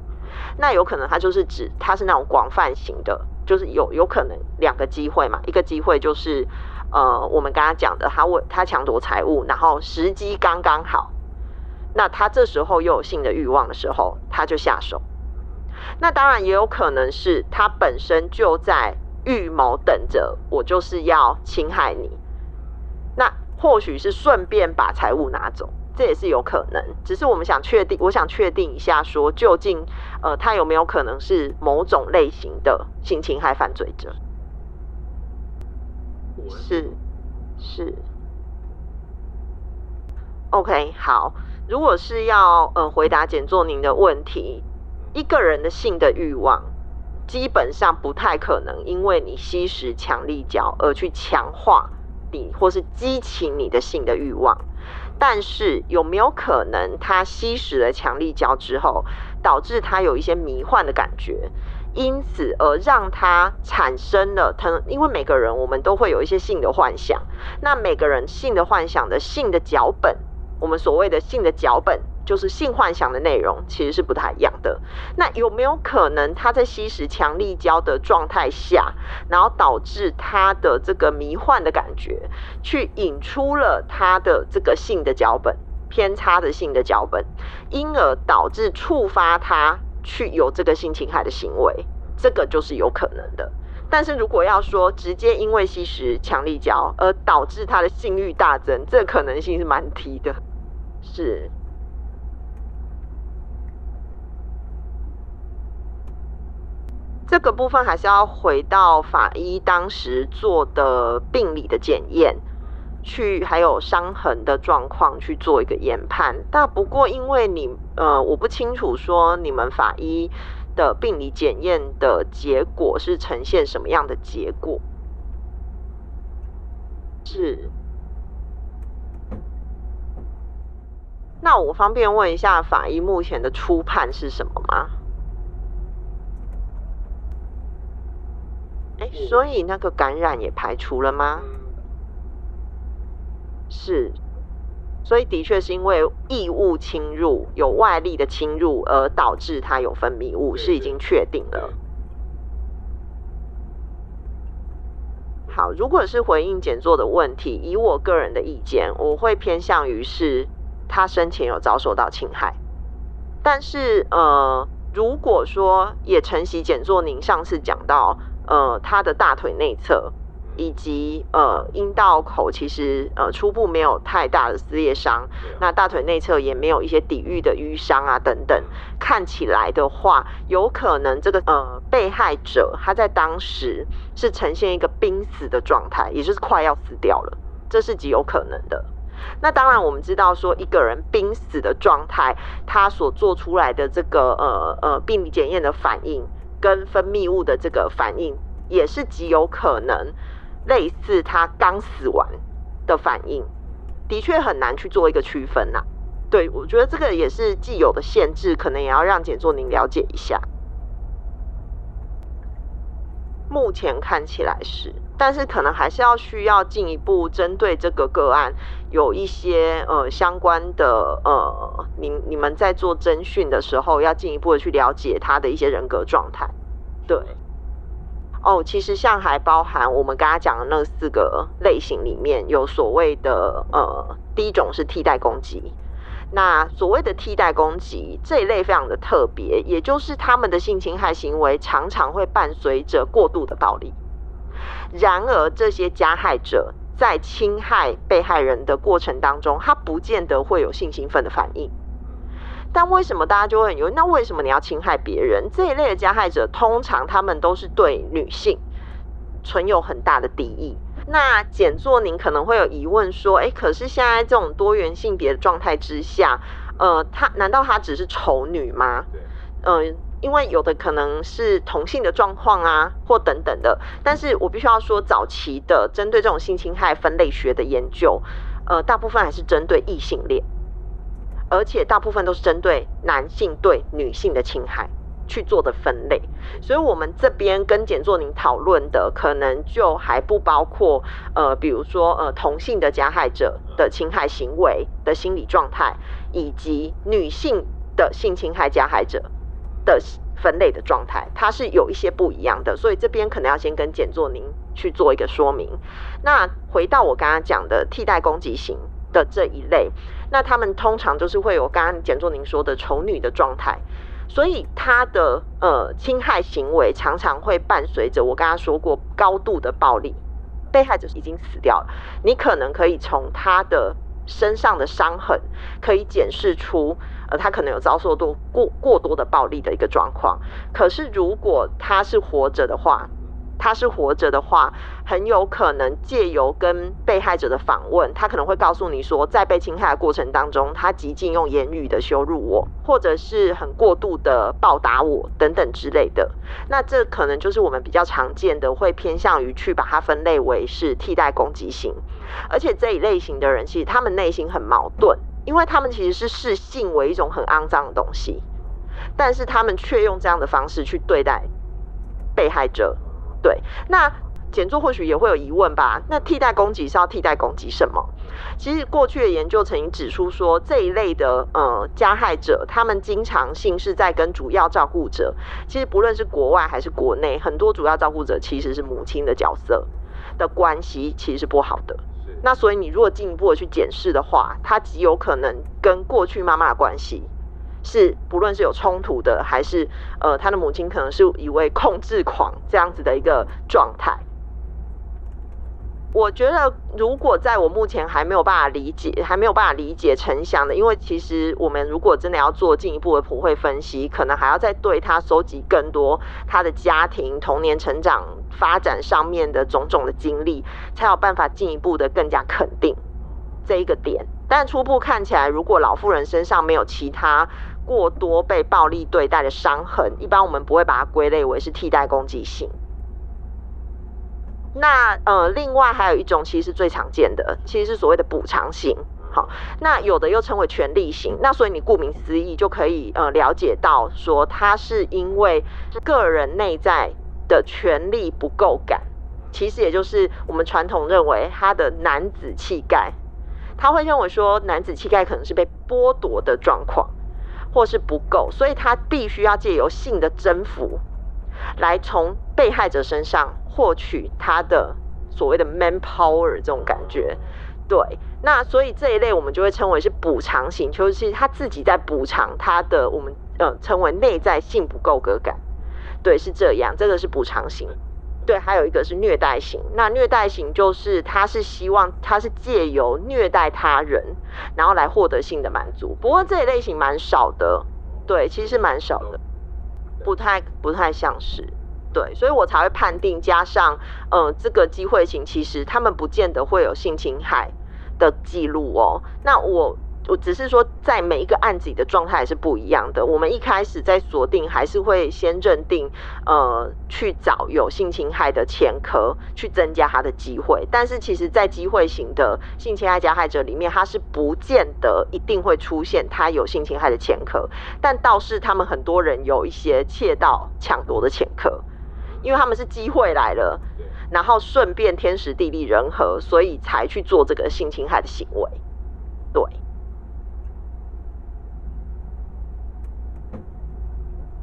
那有可能他就是指他是那种广泛型的，就是有有可能两个机会嘛，一个机会就是呃我们刚刚讲的，他为他抢夺财物，然后时机刚刚好，那他这时候又有性的欲望的时候，他就下手。那当然也有可能是他本身就在预谋等着，我就是要侵害你。那或许是顺便把财物拿走，这也是有可能。只是我们想确定，我想确定一下说，说究竟，呃，他有没有可能是某种类型的性侵害犯罪者？是是。OK，好。如果是要呃回答简作您的问题，一个人的性的欲望，基本上不太可能因为你吸食强力胶而去强化。你或是激起你的性的欲望，但是有没有可能他吸食了强力胶之后，导致他有一些迷幻的感觉，因此而让他产生了他，因为每个人我们都会有一些性的幻想，那每个人性的幻想的性的脚本，我们所谓的性的脚本。就是性幻想的内容其实是不太一样的。那有没有可能他在吸食强力胶的状态下，然后导致他的这个迷幻的感觉，去引出了他的这个性的脚本，偏差的性的脚本，因而导致触发他去有这个性侵害的行为，这个就是有可能的。但是如果要说直接因为吸食强力胶而导致他的性欲大增，这可能性是蛮低的。是。这个部分还是要回到法医当时做的病理的检验，去还有伤痕的状况去做一个研判。但不过因为你呃，我不清楚说你们法医的病理检验的结果是呈现什么样的结果。是。那我方便问一下法医目前的初判是什么吗？哎，所以那个感染也排除了吗？是，所以的确是因为异物侵入，有外力的侵入而导致它有分泌物，是已经确定了。好，如果是回应检作的问题，以我个人的意见，我会偏向于是他生前有遭受到侵害，但是呃，如果说也承袭简作，您上次讲到。呃，他的大腿内侧以及呃阴道口，其实呃初步没有太大的撕裂伤，那大腿内侧也没有一些抵御的淤伤啊等等。看起来的话，有可能这个呃被害者他在当时是呈现一个濒死的状态，也就是快要死掉了，这是极有可能的。那当然，我们知道说一个人濒死的状态，他所做出来的这个呃呃病理检验的反应。跟分泌物的这个反应也是极有可能类似他刚死完的反应，的确很难去做一个区分呐、啊。对，我觉得这个也是既有的限制，可能也要让检作您了解一下。目前看起来是，但是可能还是要需要进一步针对这个个案有一些呃相关的呃，你你们在做侦讯的时候要进一步的去了解他的一些人格状态。对，哦，其实像还包含我们刚刚讲的那四个类型里面有所谓的呃，第一种是替代攻击。那所谓的替代攻击这一类非常的特别，也就是他们的性侵害行为常常会伴随着过度的暴力。然而，这些加害者在侵害被害人的过程当中，他不见得会有性兴奋的反应。但为什么大家就会很犹豫？那为什么你要侵害别人？这一类的加害者通常他们都是对女性存有很大的敌意。那简作，您可能会有疑问说，哎，可是现在这种多元性别的状态之下，呃，他难道他只是丑女吗？嗯、呃，因为有的可能是同性的状况啊，或等等的。但是我必须要说，早期的针对这种性侵害分类学的研究，呃，大部分还是针对异性恋，而且大部分都是针对男性对女性的侵害去做的分类。所以，我们这边跟简作宁讨论的，可能就还不包括呃，比如说呃，同性的加害者的侵害行为的心理状态，以及女性的性侵害加害者的分类的状态，它是有一些不一样的。所以这边可能要先跟简作宁去做一个说明。那回到我刚刚讲的替代攻击型的这一类，那他们通常就是会有刚刚简作宁说的丑女的状态。所以他的呃侵害行为常常会伴随着我刚刚说过高度的暴力，被害者已经死掉了，你可能可以从他的身上的伤痕可以检视出，呃，他可能有遭受多过过多的暴力的一个状况。可是如果他是活着的话，他是活着的话，很有可能借由跟被害者的访问，他可能会告诉你说，在被侵害的过程当中，他极尽用言语的羞辱我，或者是很过度的暴打我等等之类的。那这可能就是我们比较常见的，会偏向于去把它分类为是替代攻击型。而且这一类型的人，其实他们内心很矛盾，因为他们其实是视性为一种很肮脏的东西，但是他们却用这样的方式去对待被害者。对，那简作或许也会有疑问吧？那替代攻击是要替代攻击什么？其实过去的研究曾经指出说，这一类的呃加害者，他们经常性是在跟主要照顾者，其实不论是国外还是国内，很多主要照顾者其实是母亲的角色的关系，其实是不好的。那所以你如果进一步的去检视的话，他极有可能跟过去妈妈的关系。是，不论是有冲突的，还是呃，他的母亲可能是一位控制狂这样子的一个状态。我觉得，如果在我目前还没有办法理解，还没有办法理解陈翔的，因为其实我们如果真的要做进一步的普惠分析，可能还要再对他收集更多他的家庭童年成长发展上面的种种的经历，才有办法进一步的更加肯定这一个点。但初步看起来，如果老妇人身上没有其他过多被暴力对待的伤痕，一般我们不会把它归类为是替代攻击性。那呃，另外还有一种其实是最常见的，其实是所谓的补偿型。好，那有的又称为权力型。那所以你顾名思义就可以呃了解到，说他是因为个人内在的权力不够感，其实也就是我们传统认为他的男子气概。他会认为说，男子气概可能是被剥夺的状况，或是不够，所以他必须要借由性的征服，来从被害者身上获取他的所谓的 man power 这种感觉。对，那所以这一类我们就会称为是补偿型，就是他自己在补偿他的我们呃称为内在性不够格感。对，是这样，这个是补偿型。对，还有一个是虐待型。那虐待型就是他是希望他是借由虐待他人，然后来获得性的满足。不过这一类型蛮少的，对，其实蛮少的，不太不太像是。对，所以我才会判定加上，呃，这个机会型其实他们不见得会有性侵害的记录哦。那我。我只是说，在每一个案子里的状态是不一样的。我们一开始在锁定，还是会先认定，呃，去找有性侵害的前科，去增加他的机会。但是，其实，在机会型的性侵害加害者里面，他是不见得一定会出现他有性侵害的前科，但倒是他们很多人有一些窃盗、抢夺的前科，因为他们是机会来了，然后顺便天时地利人和，所以才去做这个性侵害的行为，对。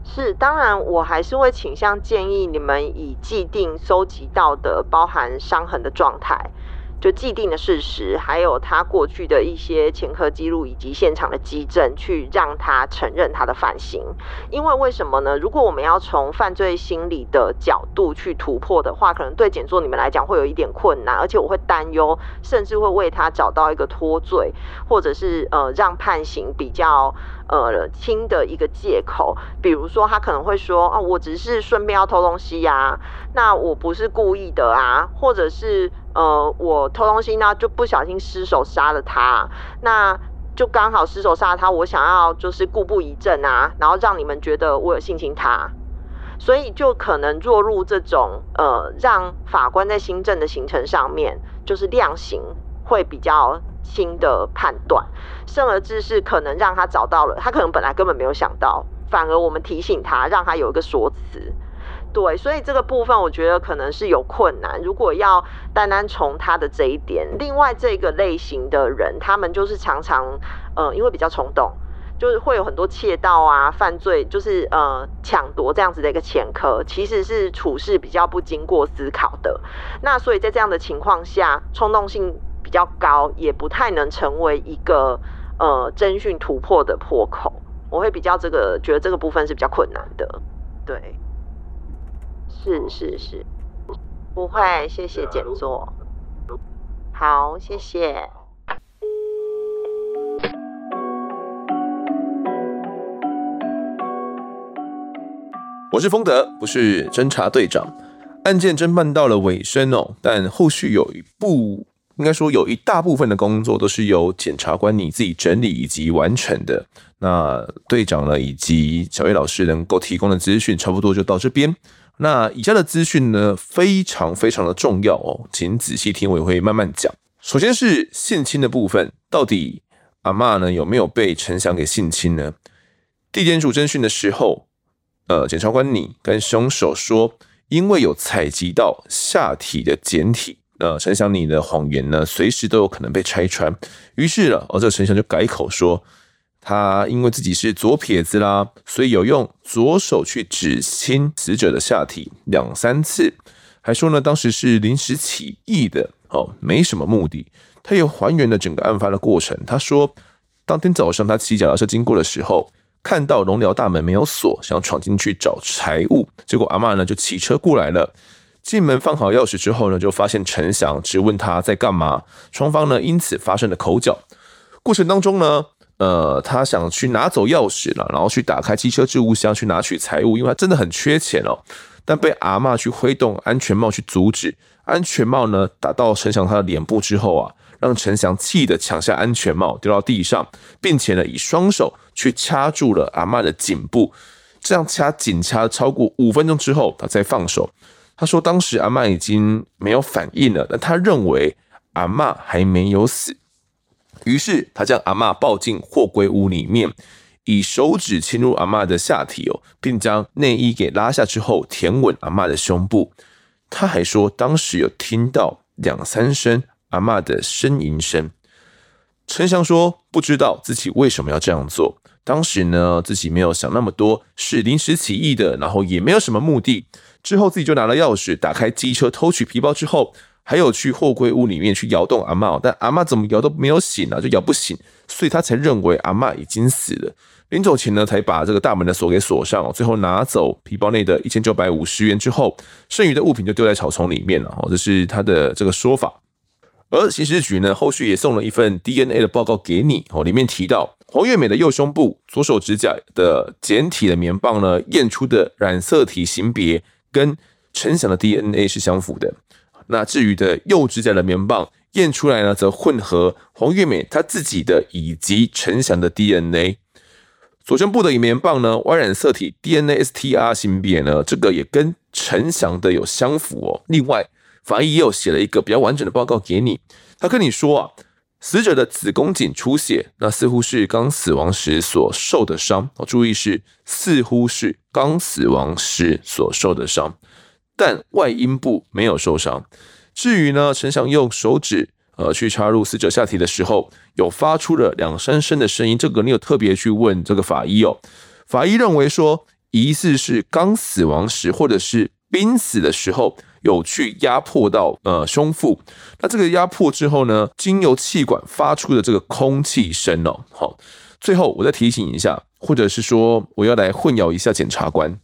是，当然，我还是会倾向建议你们以既定收集到的包含伤痕的状态。就既定的事实，还有他过去的一些前科记录以及现场的迹证，去让他承认他的犯行。因为为什么呢？如果我们要从犯罪心理的角度去突破的话，可能对简作你们来讲会有一点困难，而且我会担忧，甚至会为他找到一个脱罪，或者是呃让判刑比较呃轻的一个借口。比如说，他可能会说：“啊，我只是顺便要偷东西呀，那我不是故意的啊，或者是。”呃，我偷东西呢，就不小心失手杀了他，那就刚好失手杀了他。我想要就是故布疑阵啊，然后让你们觉得我有性侵他，所以就可能落入这种呃，让法官在新政的形成上面就是量刑会比较轻的判断。甚而至是可能让他找到了，他可能本来根本没有想到，反而我们提醒他，让他有一个说辞。对，所以这个部分我觉得可能是有困难。如果要单单从他的这一点，另外这个类型的人，他们就是常常，呃，因为比较冲动，就是会有很多窃盗啊、犯罪，就是呃抢夺这样子的一个前科，其实是处事比较不经过思考的。那所以在这样的情况下，冲动性比较高，也不太能成为一个呃侦讯突破的破口。我会比较这个觉得这个部分是比较困难的，对。是是是，不会，谢谢简座。好，谢谢。我是丰德，不是侦查队长。案件侦办到了尾声哦，但后续有一部，应该说有一大部分的工作都是由检察官你自己整理以及完成的。那队长呢，以及小叶老师能够提供的资讯，差不多就到这边。那以下的资讯呢，非常非常的重要哦，请仔细听，我也会慢慢讲。首先是性侵的部分，到底阿嬷呢有没有被陈翔给性侵呢？地检署侦讯的时候，呃，检察官你跟凶手说，因为有采集到下体的检体，那陈翔你的谎言呢，随时都有可能被拆穿。于是了，哦，这陈翔就改口说。他因为自己是左撇子啦，所以有用左手去指亲死者的下体两三次，还说呢，当时是临时起意的哦，没什么目的。他又还原了整个案发的过程。他说，当天早上他骑脚踏车经过的时候，看到龙寮大门没有锁，想闯进去找财物，结果阿嬷呢就骑车过来了。进门放好钥匙之后呢，就发现陈翔质问他在干嘛，双方呢因此发生了口角。过程当中呢。呃，他想去拿走钥匙了，然后去打开机车置物箱去拿取财物，因为他真的很缺钱哦。但被阿嬷去挥动安全帽去阻止，安全帽呢打到陈翔他的脸部之后啊，让陈翔气得抢下安全帽丢到地上，并且呢以双手去掐住了阿嬷的颈部，这样掐紧掐超过五分钟之后，他才放手。他说当时阿嬷已经没有反应了，但他认为阿嬷还没有死。于是他将阿嬷抱进货柜屋里面，以手指侵入阿嬷的下体哦，并将内衣给拉下之后舔吻阿嬷的胸部。他还说当时有听到两三声阿嬷的呻吟声。陈翔说不知道自己为什么要这样做，当时呢自己没有想那么多，是临时起意的，然后也没有什么目的。之后自己就拿了钥匙打开机车偷取皮包之后。还有去货柜屋里面去摇动阿嬷，但阿嬷怎么摇都没有醒啊，就摇不醒，所以他才认为阿嬷已经死了。临走前呢，才把这个大门的锁给锁上，最后拿走皮包内的一千九百五十元之后，剩余的物品就丢在草丛里面了。哦，这是他的这个说法。而刑事局呢，后续也送了一份 DNA 的报告给你哦，里面提到黄月美的右胸部左手指甲的简体的棉棒呢，验出的染色体型别跟陈翔的 DNA 是相符的。那至于的右指甲的棉棒验出来呢，则混合黄月美她自己的以及陈翔的 DNA。左胸部的棉棒呢，Y 染色体 DNA STR 型别呢，这个也跟陈翔的有相符哦。另外，法医也有写了一个比较完整的报告给你，他跟你说啊，死者的子宫颈出血，那似乎是刚死亡时所受的伤哦。注意是似乎是刚死亡时所受的伤。但外阴部没有受伤。至于呢，陈翔用手指呃去插入死者下体的时候，有发出了两三声的声音。这个你有特别去问这个法医哦。法医认为说，疑似是刚死亡时或者是濒死的时候有去压迫到呃胸腹。那这个压迫之后呢，经由气管发出的这个空气声哦。好，最后我再提醒一下，或者是说我要来混淆一下检察官。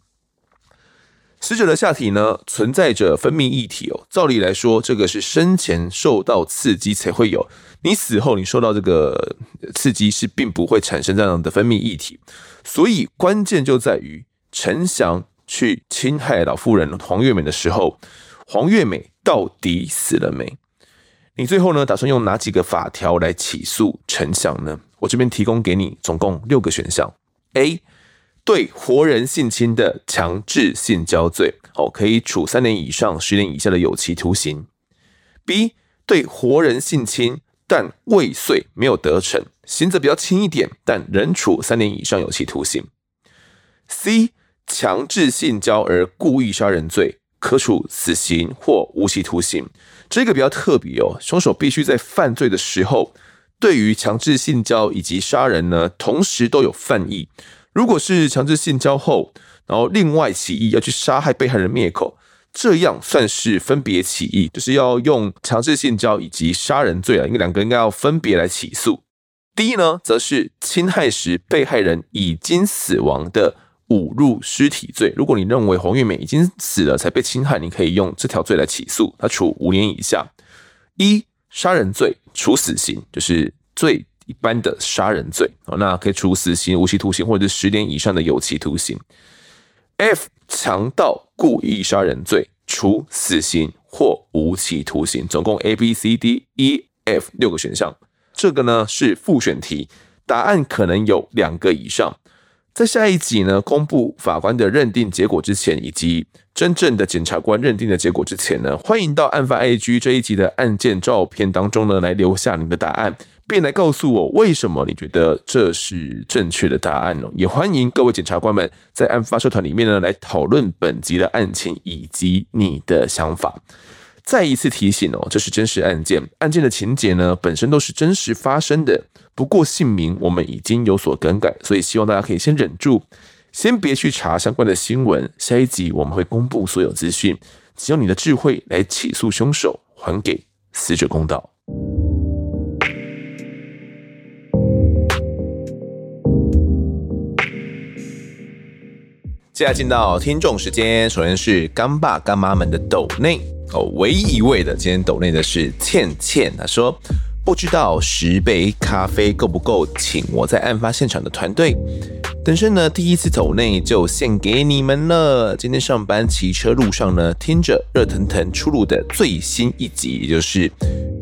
死者的下体呢，存在着分泌液体哦。照理来说，这个是生前受到刺激才会有。你死后，你受到这个刺激是并不会产生这样的分泌液体。所以关键就在于陈翔去侵害老妇人黄月美的时候，黄月美到底死了没？你最后呢，打算用哪几个法条来起诉陈翔呢？我这边提供给你总共六个选项：A。对活人性侵的强制性交罪，哦，可以处三年以上十年以下的有期徒刑。B 对活人性侵但未遂，没有得逞，刑责比较轻一点，但仍处三年以上有期徒刑。C 强制性交而故意杀人罪，可处死刑或无期徒刑。这个比较特别哦，凶手必须在犯罪的时候，对于强制性交以及杀人呢，同时都有犯意。如果是强制性交后，然后另外起意要去杀害被害人灭口，这样算是分别起意，就是要用强制性交以及杀人罪啊，因为两个应该要分别来起诉。第一呢，则是侵害时被害人已经死亡的侮辱尸体罪。如果你认为黄玉美已经死了才被侵害，你可以用这条罪来起诉，他处五年以下。一杀人罪处死刑，就是最一般的杀人罪哦，那可以处死刑、无期徒刑或者是十年以上的有期徒刑。F 强盗故意杀人罪，处死刑或无期徒刑，总共 A B C D E F 六个选项。这个呢是复选题，答案可能有两个以上。在下一集呢公布法官的认定结果之前，以及真正的检察官认定的结果之前呢，欢迎到案发 IG 这一集的案件照片当中呢来留下你的答案。便来告诉我为什么你觉得这是正确的答案哦。也欢迎各位检察官们在案发社团里面呢来讨论本集的案情以及你的想法。再一次提醒哦，这是真实案件，案件的情节呢本身都是真实发生的。不过姓名我们已经有所更改，所以希望大家可以先忍住，先别去查相关的新闻。下一集我们会公布所有资讯，只用你的智慧来起诉凶手，还给死者公道。接下来进到听众时间，首先是干爸干妈们的抖内哦，唯一一位的今天抖内的是倩倩，她说不知道十杯咖啡够不够请我在案发现场的团队。等身呢，第一次抖内就献给你们了。今天上班骑车路上呢，听着热腾腾出炉的最新一集，也就是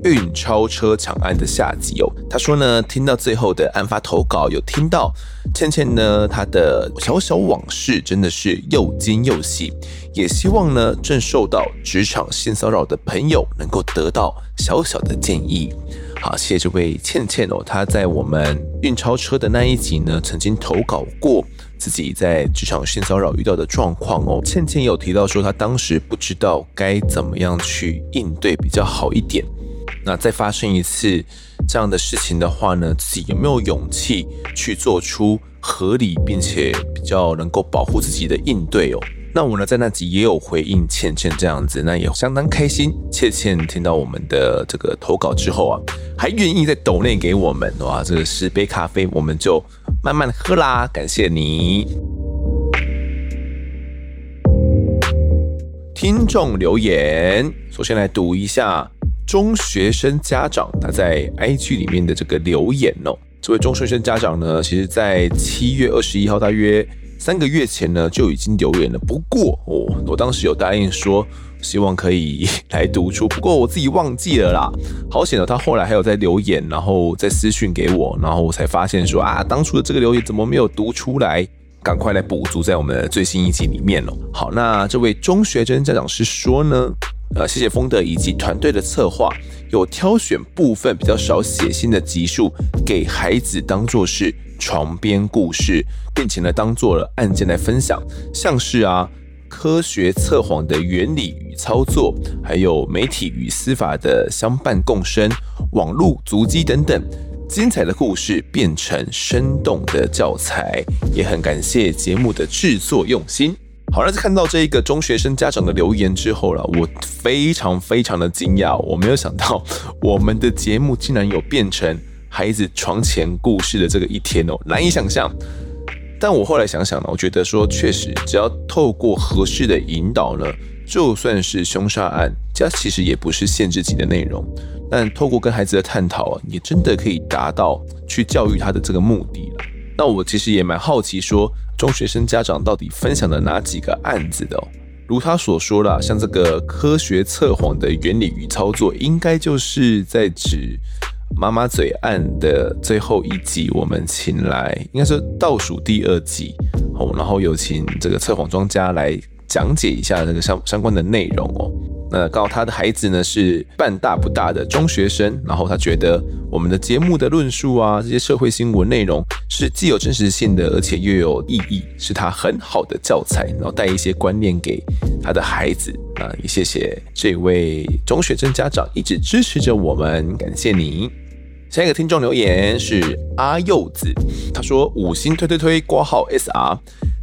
运钞车抢案的下集哦。他说呢，听到最后的案发投稿，有听到倩倩呢，她的小小往事真的是又惊又喜。也希望呢，正受到职场性骚扰的朋友能够得到小小的建议。好，谢谢这位倩倩哦，她在我们运钞车的那一集呢，曾经投稿过自己在职场性骚扰遇到的状况哦。倩倩有提到说，她当时不知道该怎么样去应对比较好一点。那再发生一次这样的事情的话呢，自己有没有勇气去做出合理并且比较能够保护自己的应对哦？那我呢，在那集也有回应倩倩这样子，那也相当开心。倩倩听到我们的这个投稿之后啊，还愿意在抖内给我们哇，这个十杯咖啡，我们就慢慢喝啦，感谢你。听众留言，首先来读一下中学生家长他在 IG 里面的这个留言哦。这位中学生家长呢，其实在七月二十一号，大约。三个月前呢，就已经留言了。不过哦，我当时有答应说，希望可以来读出。不过我自己忘记了啦。好险哦，他后来还有在留言，然后再私讯给我，然后我才发现说啊，当初的这个留言怎么没有读出来？赶快来补足在我们的最新一集里面哦。好，那这位中学生家长是说呢，呃，谢谢风德以及团队的策划，有挑选部分比较少写信的集数，给孩子当做是。床边故事，并且呢，当做了案件来分享，像是啊，科学测谎的原理与操作，还有媒体与司法的相伴共生，网络足迹等等精彩的故事，变成生动的教材，也很感谢节目的制作用心。好了，在看到这一个中学生家长的留言之后了，我非常非常的惊讶，我没有想到我们的节目竟然有变成。孩子床前故事的这个一天哦，难以想象。但我后来想想呢，我觉得说确实，只要透过合适的引导呢，就算是凶杀案，这其实也不是限制级的内容。但透过跟孩子的探讨啊，也真的可以达到去教育他的这个目的了。那我其实也蛮好奇，说中学生家长到底分享了哪几个案子的哦？如他所说啦，像这个科学测谎的原理与操作，应该就是在指。妈妈嘴案的最后一集，我们请来应该是倒数第二集，好，然后有请这个测谎专家来讲解一下这个相相关的内容哦。那刚好他的孩子呢是半大不大的中学生，然后他觉得我们的节目的论述啊，这些社会新闻内容是既有真实性的，而且又有意义，是他很好的教材，然后带一些观念给他的孩子。啊，也谢谢这位中学生家长一直支持着我们，感谢你。下一个听众留言是阿柚子，他说五星推推推挂号 SR。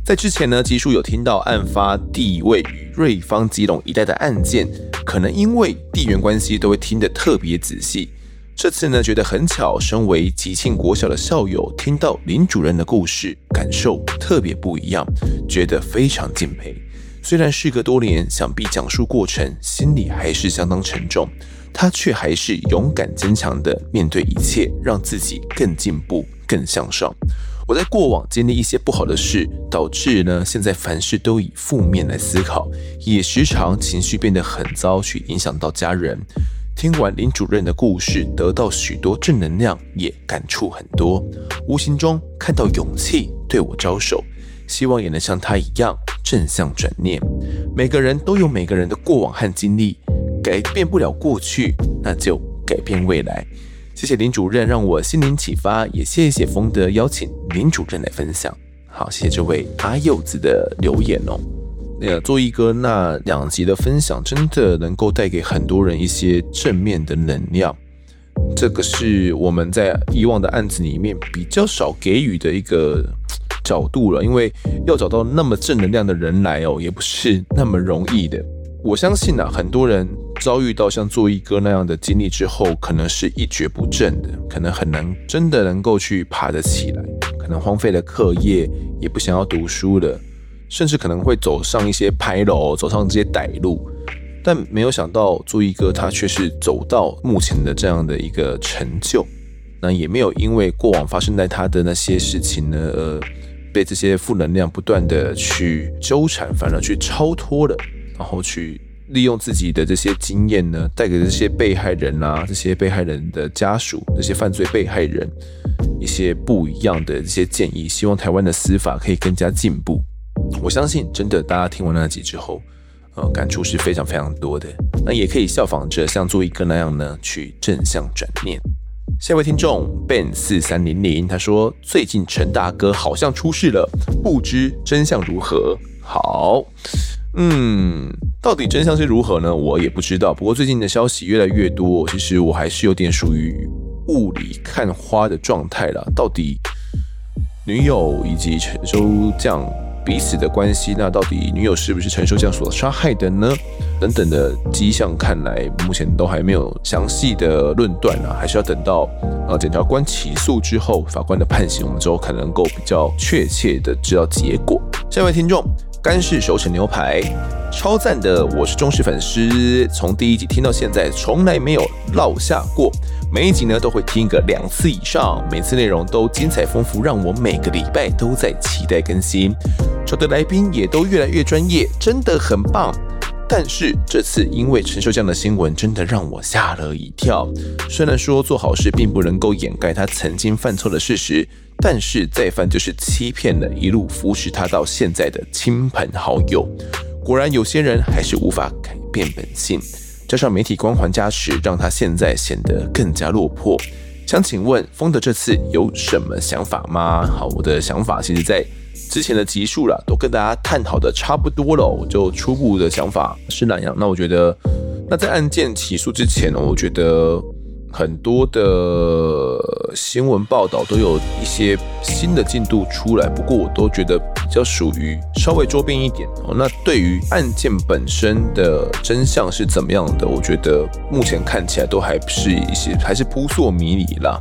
在之前呢，吉叔有听到案发地位于瑞芳、基隆一带的案件，可能因为地缘关系，都会听得特别仔细。这次呢，觉得很巧，身为吉庆国小的校友，听到林主任的故事，感受特别不一样，觉得非常敬佩。虽然事隔多年，想必讲述过程，心里还是相当沉重，他却还是勇敢坚强地面对一切，让自己更进步、更向上。我在过往经历一些不好的事，导致呢现在凡事都以负面来思考，也时常情绪变得很糟，去影响到家人。听完林主任的故事，得到许多正能量，也感触很多，无形中看到勇气对我招手，希望也能像他一样正向转念。每个人都有每个人的过往和经历，改变不了过去，那就改变未来。谢谢林主任让我心灵启发，也谢谢丰德邀请林主任来分享。好，谢谢这位阿柚子的留言哦。那个作逸哥那两集的分享，真的能够带给很多人一些正面的能量。这个是我们在以往的案子里面比较少给予的一个角度了，因为要找到那么正能量的人来哦，也不是那么容易的。我相信啊，很多人遭遇到像作逸哥那样的经历之后，可能是一蹶不振的，可能很难真的能够去爬得起来，可能荒废了课业，也不想要读书了，甚至可能会走上一些牌楼，走上这些歹路。但没有想到，作逸哥他却是走到目前的这样的一个成就，那也没有因为过往发生在他的那些事情呢，呃，被这些负能量不断的去纠缠，反而去超脱了。然后去利用自己的这些经验呢，带给这些被害人啊，这些被害人的家属，这些犯罪被害人一些不一样的这些建议，希望台湾的司法可以更加进步。我相信，真的，大家听完那集之后，呃，感触是非常非常多的。那也可以效仿着像作逸哥那样呢，去正向转念。下一位听众 Ben 四三零零，他说最近陈大哥好像出事了，不知真相如何？好。嗯，到底真相是如何呢？我也不知道。不过最近的消息越来越多，其实我还是有点属于雾里看花的状态了。到底女友以及陈收将彼此的关系，那到底女友是不是陈收将所杀害的呢？等等的迹象看来，目前都还没有详细的论断啊，还是要等到呃检察官起诉之后，法官的判刑，我们之后可能够比较确切的知道结果。下一位听众。干式熟成牛排，超赞的！我是忠实粉丝，从第一集听到现在，从来没有落下过。每一集呢都会听个两次以上，每次内容都精彩丰富，让我每个礼拜都在期待更新。找的来宾也都越来越专业，真的很棒。但是这次因为陈秀这样的新闻，真的让我吓了一跳。虽然说做好事并不能够掩盖他曾经犯错的事实。但是再犯就是欺骗了一路扶持他到现在的亲朋好友。果然有些人还是无法改变本性，加上媒体光环加持，让他现在显得更加落魄。想请问丰德这次有什么想法吗？好，我的想法其实在之前的集数了，都跟大家探讨的差不多了。我就初步的想法是那样。那我觉得，那在案件起诉之前呢，我觉得。很多的新闻报道都有一些新的进度出来，不过我都觉得比较属于稍微周边一点哦。那对于案件本身的真相是怎么样的，我觉得目前看起来都还是一些还是扑朔迷离啦。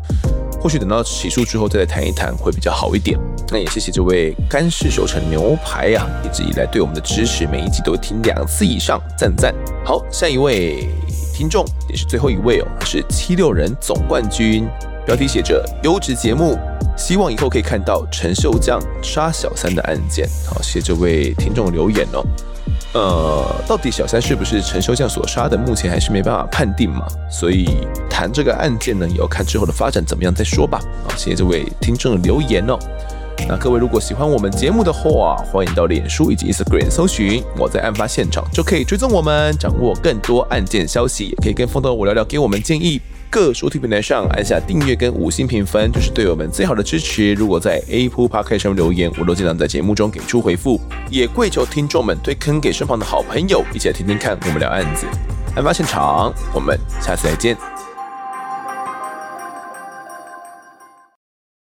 或许等到起诉之后再来谈一谈会比较好一点。那也谢谢这位干式熟成牛排啊，一直以来对我们的支持，每一集都听两次以上，赞赞。好，下一位。听众也是最后一位哦，是七六人总冠军，标题写着优质节目，希望以后可以看到陈秀将杀小三的案件。好，谢谢这位听众留言哦。呃，到底小三是不是陈秀将所杀的，目前还是没办法判定嘛，所以谈这个案件呢，也要看之后的发展怎么样再说吧。好，谢谢这位听众的留言哦。那各位如果喜欢我们节目的话，欢迎到脸书以及 Instagram 搜寻我在案发现场，就可以追踪我们，掌握更多案件消息，也可以跟风头我聊聊，给我们建议。各收听平台上按下订阅跟五星评分，就是对我们最好的支持。如果在 Apple Podcast 上留言，我都尽量在节目中给出回复。也跪求听众们推坑给身旁的好朋友，一起来听听看我们聊案子。案发现场，我们下次再见。